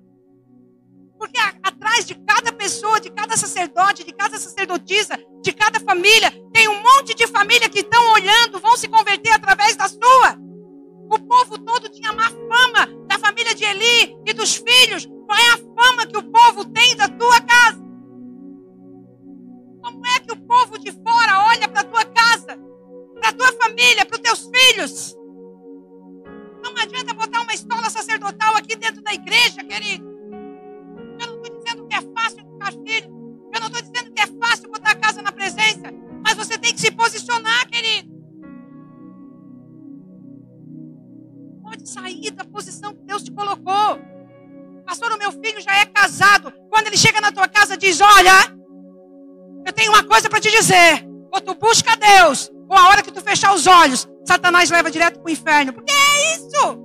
Porque a, atrás de cada pessoa, de cada sacerdote, de cada sacerdotisa, de cada família, tem um monte de família que estão olhando, vão se converter através da sua. O povo todo tinha má fama da família de Eli e dos filhos. Qual é a fama que o povo tem da tua casa? Como é que o povo de fora olha para a tua casa, para a tua família, para os teus filhos? Não adianta botar uma escola sacerdotal aqui dentro da igreja, querido. Mas você tem que se posicionar, querido. pode sair da posição que Deus te colocou. Pastor, o meu filho já é casado. Quando ele chega na tua casa, diz: Olha, eu tenho uma coisa para te dizer. Ou tu busca Deus, ou a hora que tu fechar os olhos, Satanás leva direto para o inferno. Porque é isso.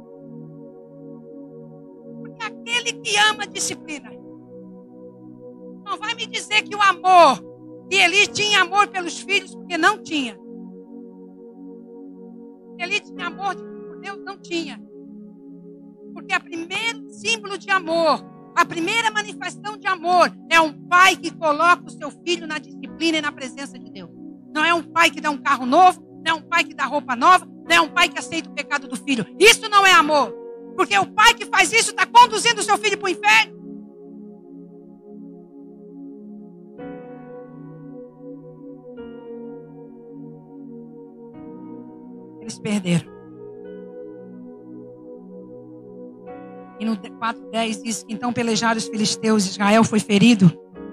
Porque aquele que ama a disciplina. Não vai me dizer que o amor, que Eli tinha amor pelos filhos, porque não tinha. Eli tinha amor por Deus, não tinha. Porque o primeiro símbolo de amor, a primeira manifestação de amor é um pai que coloca o seu filho na disciplina e na presença de Deus. Não é um pai que dá um carro novo, não é um pai que dá roupa nova, não é um pai que aceita o pecado do filho. Isso não é amor. Porque o pai que faz isso está conduzindo o seu filho para o inferno. Perderam. E no 4,10 diz que então pelejaram os filisteus, Israel foi ferido,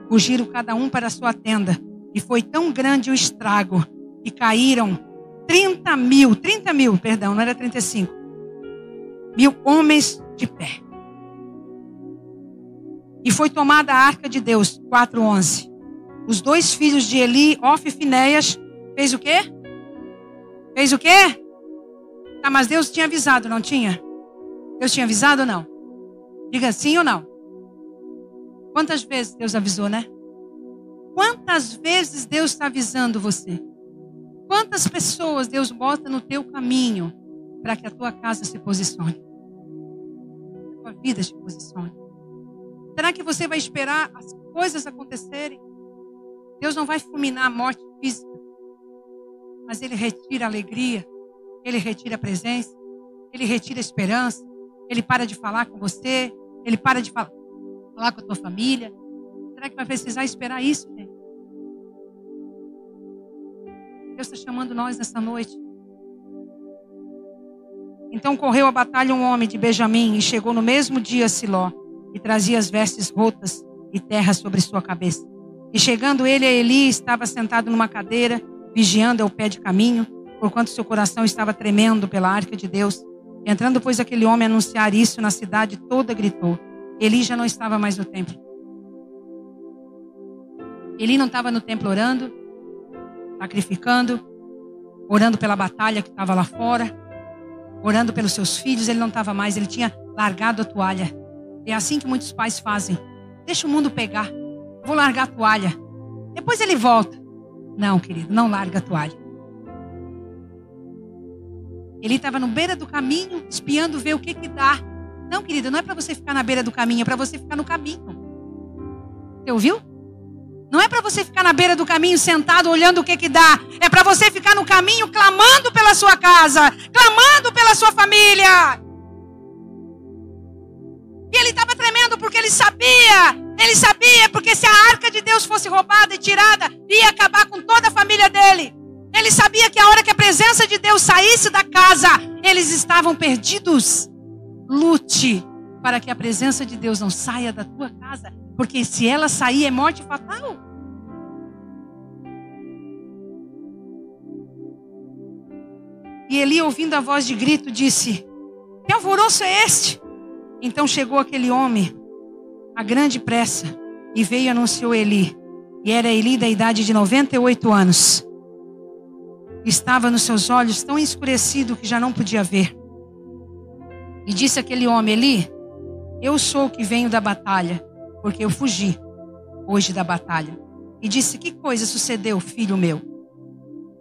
fugiram cada um para a sua tenda. E foi tão grande o estrago que caíram 30 mil, 30 mil, perdão, não era 35, mil homens de pé. E foi tomada a arca de Deus, 4,11. Os dois filhos de Eli, Of e Finéias, fez o quê? Fez o quê? Tá, mas Deus tinha avisado, não tinha? Deus tinha avisado ou não? Diga sim ou não. Quantas vezes Deus avisou, né? Quantas vezes Deus está avisando você? Quantas pessoas Deus bota no teu caminho para que a tua casa se posicione. A tua vida se posicione. Será que você vai esperar as coisas acontecerem? Deus não vai fulminar a morte física, mas Ele retira a alegria, Ele retira a presença, Ele retira a esperança, Ele para de falar com você, Ele para de falar, falar com a tua família. Será que vai precisar esperar isso, gente? Deus está chamando nós nessa noite. Então correu a batalha um homem de Benjamim e chegou no mesmo dia a Siló e trazia as vestes rotas e terra sobre sua cabeça. E chegando ele a Eli, estava sentado numa cadeira, vigiando ao pé de caminho, porquanto seu coração estava tremendo pela arca de Deus. Entrando, pois, aquele homem a anunciar isso na cidade toda, gritou. Eli já não estava mais no templo. Eli não estava no templo orando, sacrificando, orando pela batalha que estava lá fora, orando pelos seus filhos. Ele não estava mais, ele tinha largado a toalha. É assim que muitos pais fazem. Deixa o mundo pegar. Vou largar a toalha. Depois ele volta. Não, querido, não larga a toalha. Ele estava no beira do caminho, espiando ver o que que dá. Não, querido, não é para você ficar na beira do caminho, é para você ficar no caminho. Você ouviu? Não é para você ficar na beira do caminho sentado olhando o que que dá. É para você ficar no caminho clamando pela sua casa, clamando pela sua família. E ele estava tremendo porque ele sabia, ele sabia porque se a arca de Deus fosse roubada e tirada, ia acabar com toda a família dele. Ele sabia que a hora que a presença de Deus saísse da casa, eles estavam perdidos. Lute para que a presença de Deus não saia da tua casa, porque se ela sair é morte fatal. E Eli, ouvindo a voz de grito, disse: Que alvoroço é este? Então chegou aquele homem a grande pressa e veio e anunciou Eli. E era Eli da idade de 98 anos. Estava nos seus olhos tão escurecido que já não podia ver. E disse aquele homem: Eli, eu sou o que venho da batalha, porque eu fugi hoje da batalha. E disse: Que coisa sucedeu, filho meu?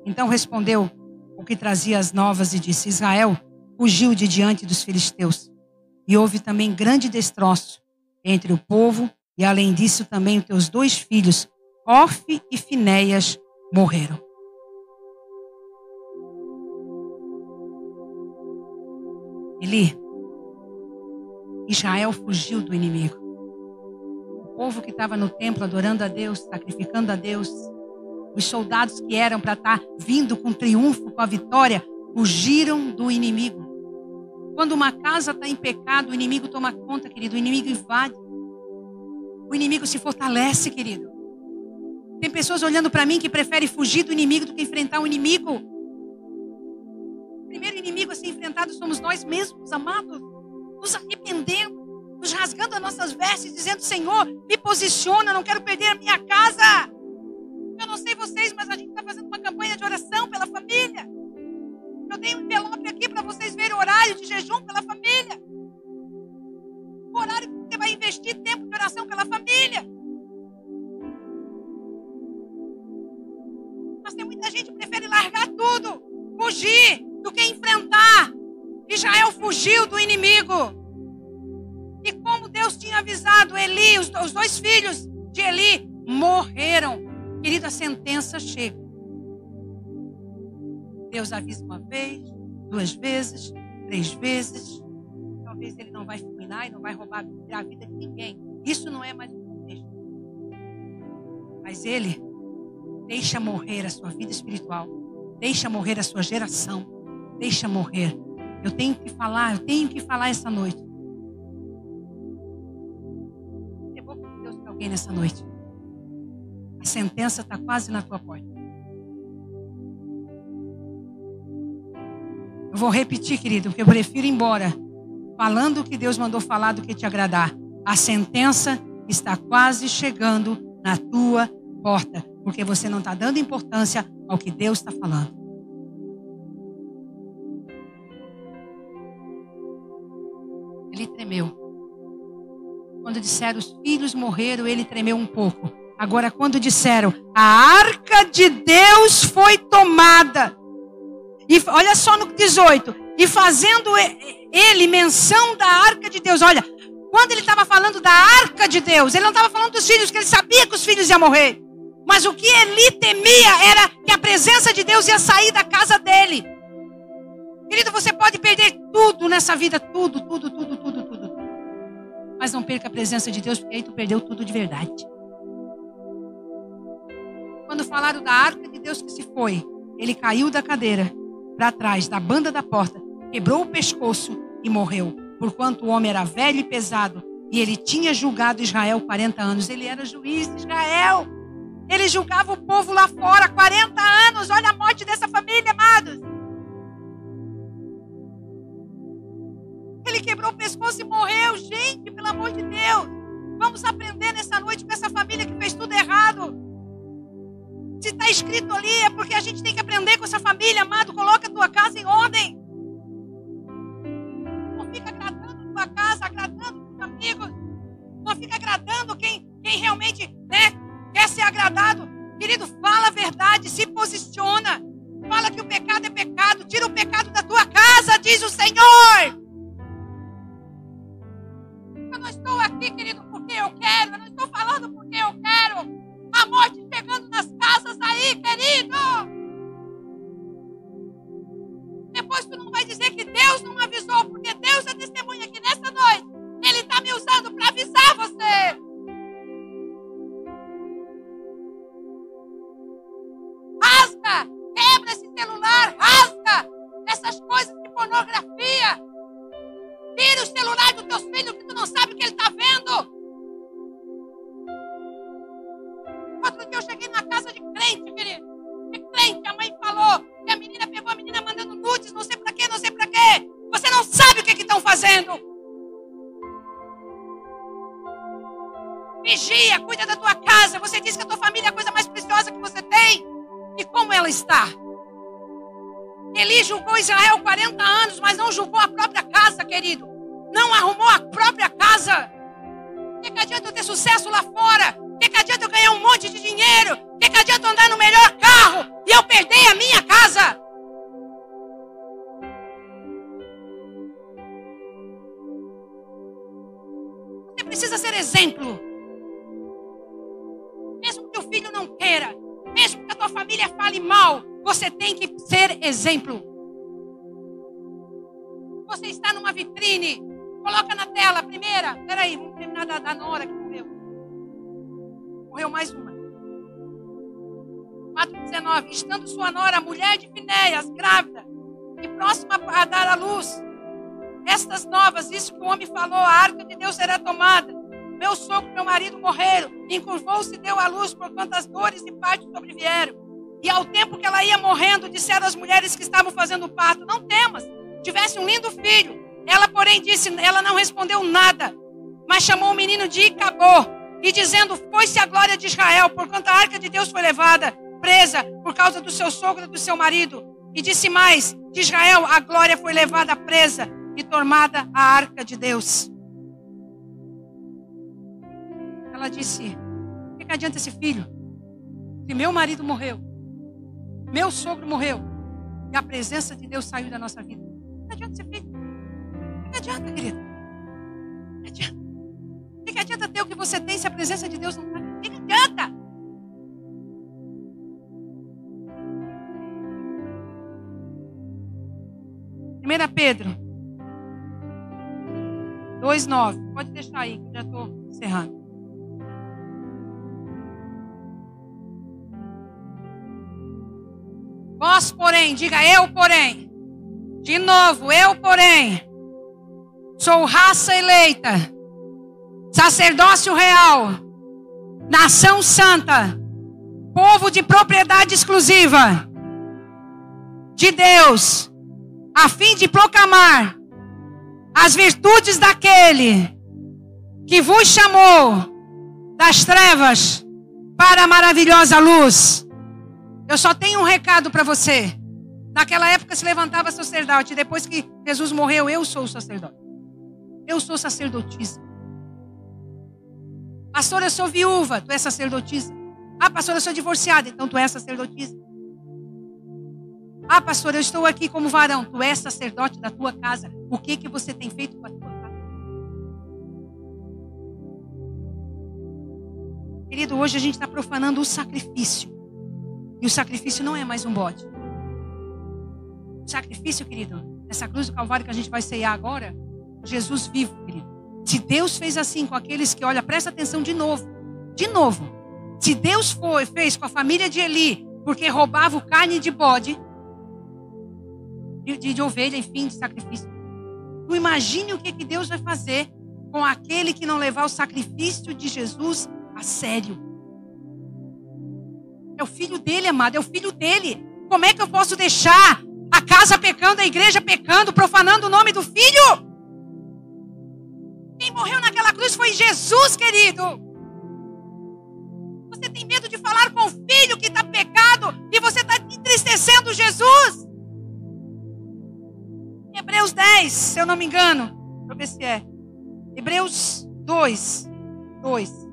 Então respondeu o que trazia as novas e disse: Israel fugiu de diante dos filisteus e houve também grande destroço entre o povo, e além disso também os teus dois filhos, Orfe e Finéias, morreram. Eli, Israel fugiu do inimigo. O povo que estava no templo adorando a Deus, sacrificando a Deus, os soldados que eram para estar tá vindo com triunfo, com a vitória, fugiram do inimigo. Quando uma casa está em pecado, o inimigo toma conta, querido. O inimigo invade. O inimigo se fortalece, querido. Tem pessoas olhando para mim que preferem fugir do inimigo do que enfrentar o inimigo. Primeiro inimigo a ser enfrentado somos nós mesmos, amados. Nos arrependendo, nos rasgando as nossas vestes, dizendo: Senhor, me posiciona, não quero perder a minha casa. Eu não sei vocês, mas a gente está fazendo uma campanha de oração pela família. Eu tenho um envelope aqui para vocês verem o horário de jejum pela família. O horário que você vai investir tempo de oração pela família. Mas tem muita gente que prefere largar tudo, fugir, do que enfrentar. Israel fugiu do inimigo. E como Deus tinha avisado Eli, os, dois filhos de Eli morreram. Querida, a sentença chega. Deus avisa uma vez, duas vezes, três vezes. Talvez ele não vai fulminar e não vai roubar a vida de ninguém. Isso não é mais um contexto. Mas ele deixa morrer a sua vida espiritual. Deixa morrer a sua geração. Deixa morrer. Eu tenho que falar, eu tenho que falar essa noite. Devolva Deus para alguém nessa noite. A sentença está quase na tua porta. Eu vou repetir, querido, porque eu prefiro ir embora falando o que Deus mandou falar do que te agradar. A sentença está quase chegando na tua porta, porque você não está dando importância ao que Deus está falando. Tremeu. Quando disseram os filhos morreram, ele tremeu um pouco. Agora, quando disseram a arca de Deus foi tomada, e olha só no 18: e fazendo ele menção da arca de Deus. Olha, quando ele estava falando da arca de Deus, ele não estava falando dos filhos, que ele sabia que os filhos iam morrer. Mas o que ele temia era que a presença de Deus ia sair da casa dele. Querido, você pode perder tudo nessa vida, tudo, tudo, tudo, tudo, tudo. Mas não perca a presença de Deus, porque aí tu perdeu tudo de verdade. Quando falaram da arca de Deus que se foi, ele caiu da cadeira para trás, da banda da porta, quebrou o pescoço e morreu. Porquanto o homem era velho e pesado, e ele tinha julgado Israel 40 anos. Ele era juiz de Israel. Ele julgava o povo lá fora 40 anos. Olha a morte dessa família, amados. Ele quebrou o pescoço e morreu. Gente, pelo amor de Deus. Vamos aprender nessa noite com essa família que fez tudo errado. Se está escrito ali, é porque a gente tem que aprender com essa família, amado. Coloca a tua casa em ordem. Não fica agradando a tua casa, agradando os amigos. Não fica agradando quem, quem realmente né, quer ser agradado. Querido, fala a verdade, se posiciona. Fala que o pecado é pecado. Tira o pecado da tua casa, diz o Senhor. Porque eu quero. A morte chegando nas casas aí, querido. Israel 40 anos, mas não julgou a própria casa, querido. Não arrumou a própria casa. O que, que adianta eu ter sucesso lá fora? O que, que adianta eu ganhar um monte de dinheiro? O que, que adianta eu andar no melhor carro e eu perder a minha casa? Você precisa ser exemplo. Mesmo que o filho não queira, mesmo que a tua família fale mal, você tem que ser exemplo. Numa vitrine, coloca na tela, primeira. Peraí, vamos terminar da, da Nora que morreu. Morreu mais uma. 4,19. Estando sua nora, mulher de Finéias, grávida, e próxima a dar à luz, estas novas, isso que o homem falou, a arca de Deus será tomada. Meu sogro meu marido morreram. Encurvou-se e deu à luz por quantas dores e partos sobrevieram. E ao tempo que ela ia morrendo, disseram as mulheres que estavam fazendo o parto: Não temas, tivesse um lindo filho. Ela, porém, disse: Ela não respondeu nada, mas chamou o menino de Icabô e dizendo: Foi-se a glória de Israel, porquanto a arca de Deus foi levada, presa, por causa do seu sogro e do seu marido. E disse mais: De Israel a glória foi levada presa e tomada a arca de Deus. Ela disse: O que, que adianta esse filho? Se meu marido morreu, meu sogro morreu, e a presença de Deus saiu da nossa vida. O que adianta esse filho? Adianta, querido? O que adianta? O que adianta ter o que você tem se a presença de Deus não está? O que adianta? Primeira Pedro 2,9. Pode deixar aí, que já estou encerrando. Vós, porém, diga eu, porém. De novo, eu, porém. Sou raça eleita sacerdócio real, nação santa, povo de propriedade exclusiva de Deus, a fim de proclamar as virtudes daquele que vos chamou das trevas para a maravilhosa luz. Eu só tenho um recado para você. Naquela época se levantava sacerdote. Depois que Jesus morreu, eu sou o sacerdote. Eu sou sacerdotisa. Pastor, eu sou viúva, tu és sacerdotisa. Ah, pastor, eu sou divorciada, então tu és sacerdotisa. Ah, pastor, eu estou aqui como varão. Tu és sacerdote da tua casa. O que que você tem feito com a tua casa? Querido, hoje a gente está profanando o sacrifício. E o sacrifício não é mais um bode. O sacrifício, querido, essa cruz do Calvário que a gente vai ceiar agora, Jesus vivo, querido. Se Deus fez assim com aqueles que, olha, presta atenção de novo. De novo. Se Deus foi, fez com a família de Eli, porque roubava carne de bode, de, de, de ovelha, enfim, de sacrifício. Tu imagine o que, que Deus vai fazer com aquele que não levar o sacrifício de Jesus a sério. É o filho dele, amado, é o filho dele. Como é que eu posso deixar a casa pecando, a igreja pecando, profanando o nome do filho? Morreu naquela cruz foi Jesus, querido. Você tem medo de falar com o filho que está pecado e você está entristecendo Jesus? Hebreus 10, se eu não me engano. Deixa eu ver se é. Hebreus 2. 2.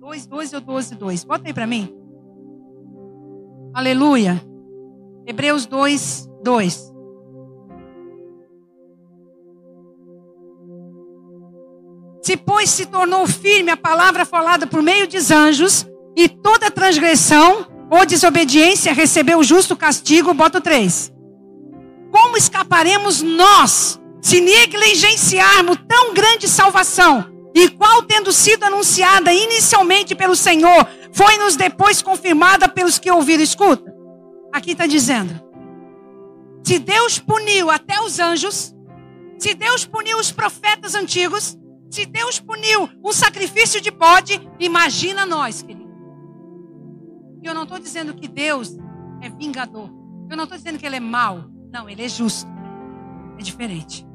2, 12 ou 12, 2. Bota aí para mim. Aleluia. Hebreus 2, 2. Se, pois, se tornou firme a palavra falada por meio dos anjos, e toda transgressão ou desobediência recebeu justo castigo, bota 3. Como escaparemos nós se negligenciarmos tão grande salvação, e qual tendo sido anunciada inicialmente pelo Senhor, foi-nos depois confirmada pelos que ouviram? Escuta, aqui está dizendo: se Deus puniu até os anjos, se Deus puniu os profetas antigos, se Deus puniu um sacrifício de bode, imagina nós, querido. E eu não estou dizendo que Deus é vingador. Eu não estou dizendo que Ele é mau. Não, Ele é justo. É diferente.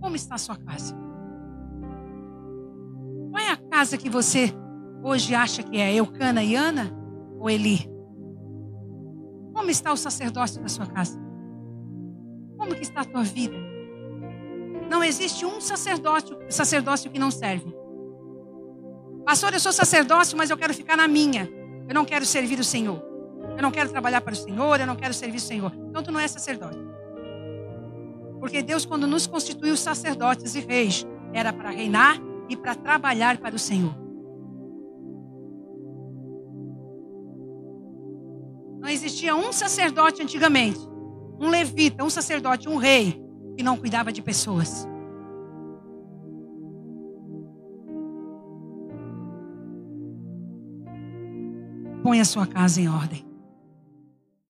Como está a sua casa? Qual é a casa que você hoje acha que é Eucana e Ana ou Eli? Como está o sacerdócio da sua casa? Como que está a tua vida? Não existe um sacerdócio, sacerdócio que não serve. Pastor, eu sou sacerdócio, mas eu quero ficar na minha. Eu não quero servir o Senhor. Eu não quero trabalhar para o Senhor, eu não quero servir o Senhor. Então tu não é sacerdote. Porque Deus, quando nos constituiu sacerdotes e reis, era para reinar e para trabalhar para o Senhor. Não existia um sacerdote antigamente, um levita, um sacerdote, um rei, que não cuidava de pessoas. Põe a sua casa em ordem.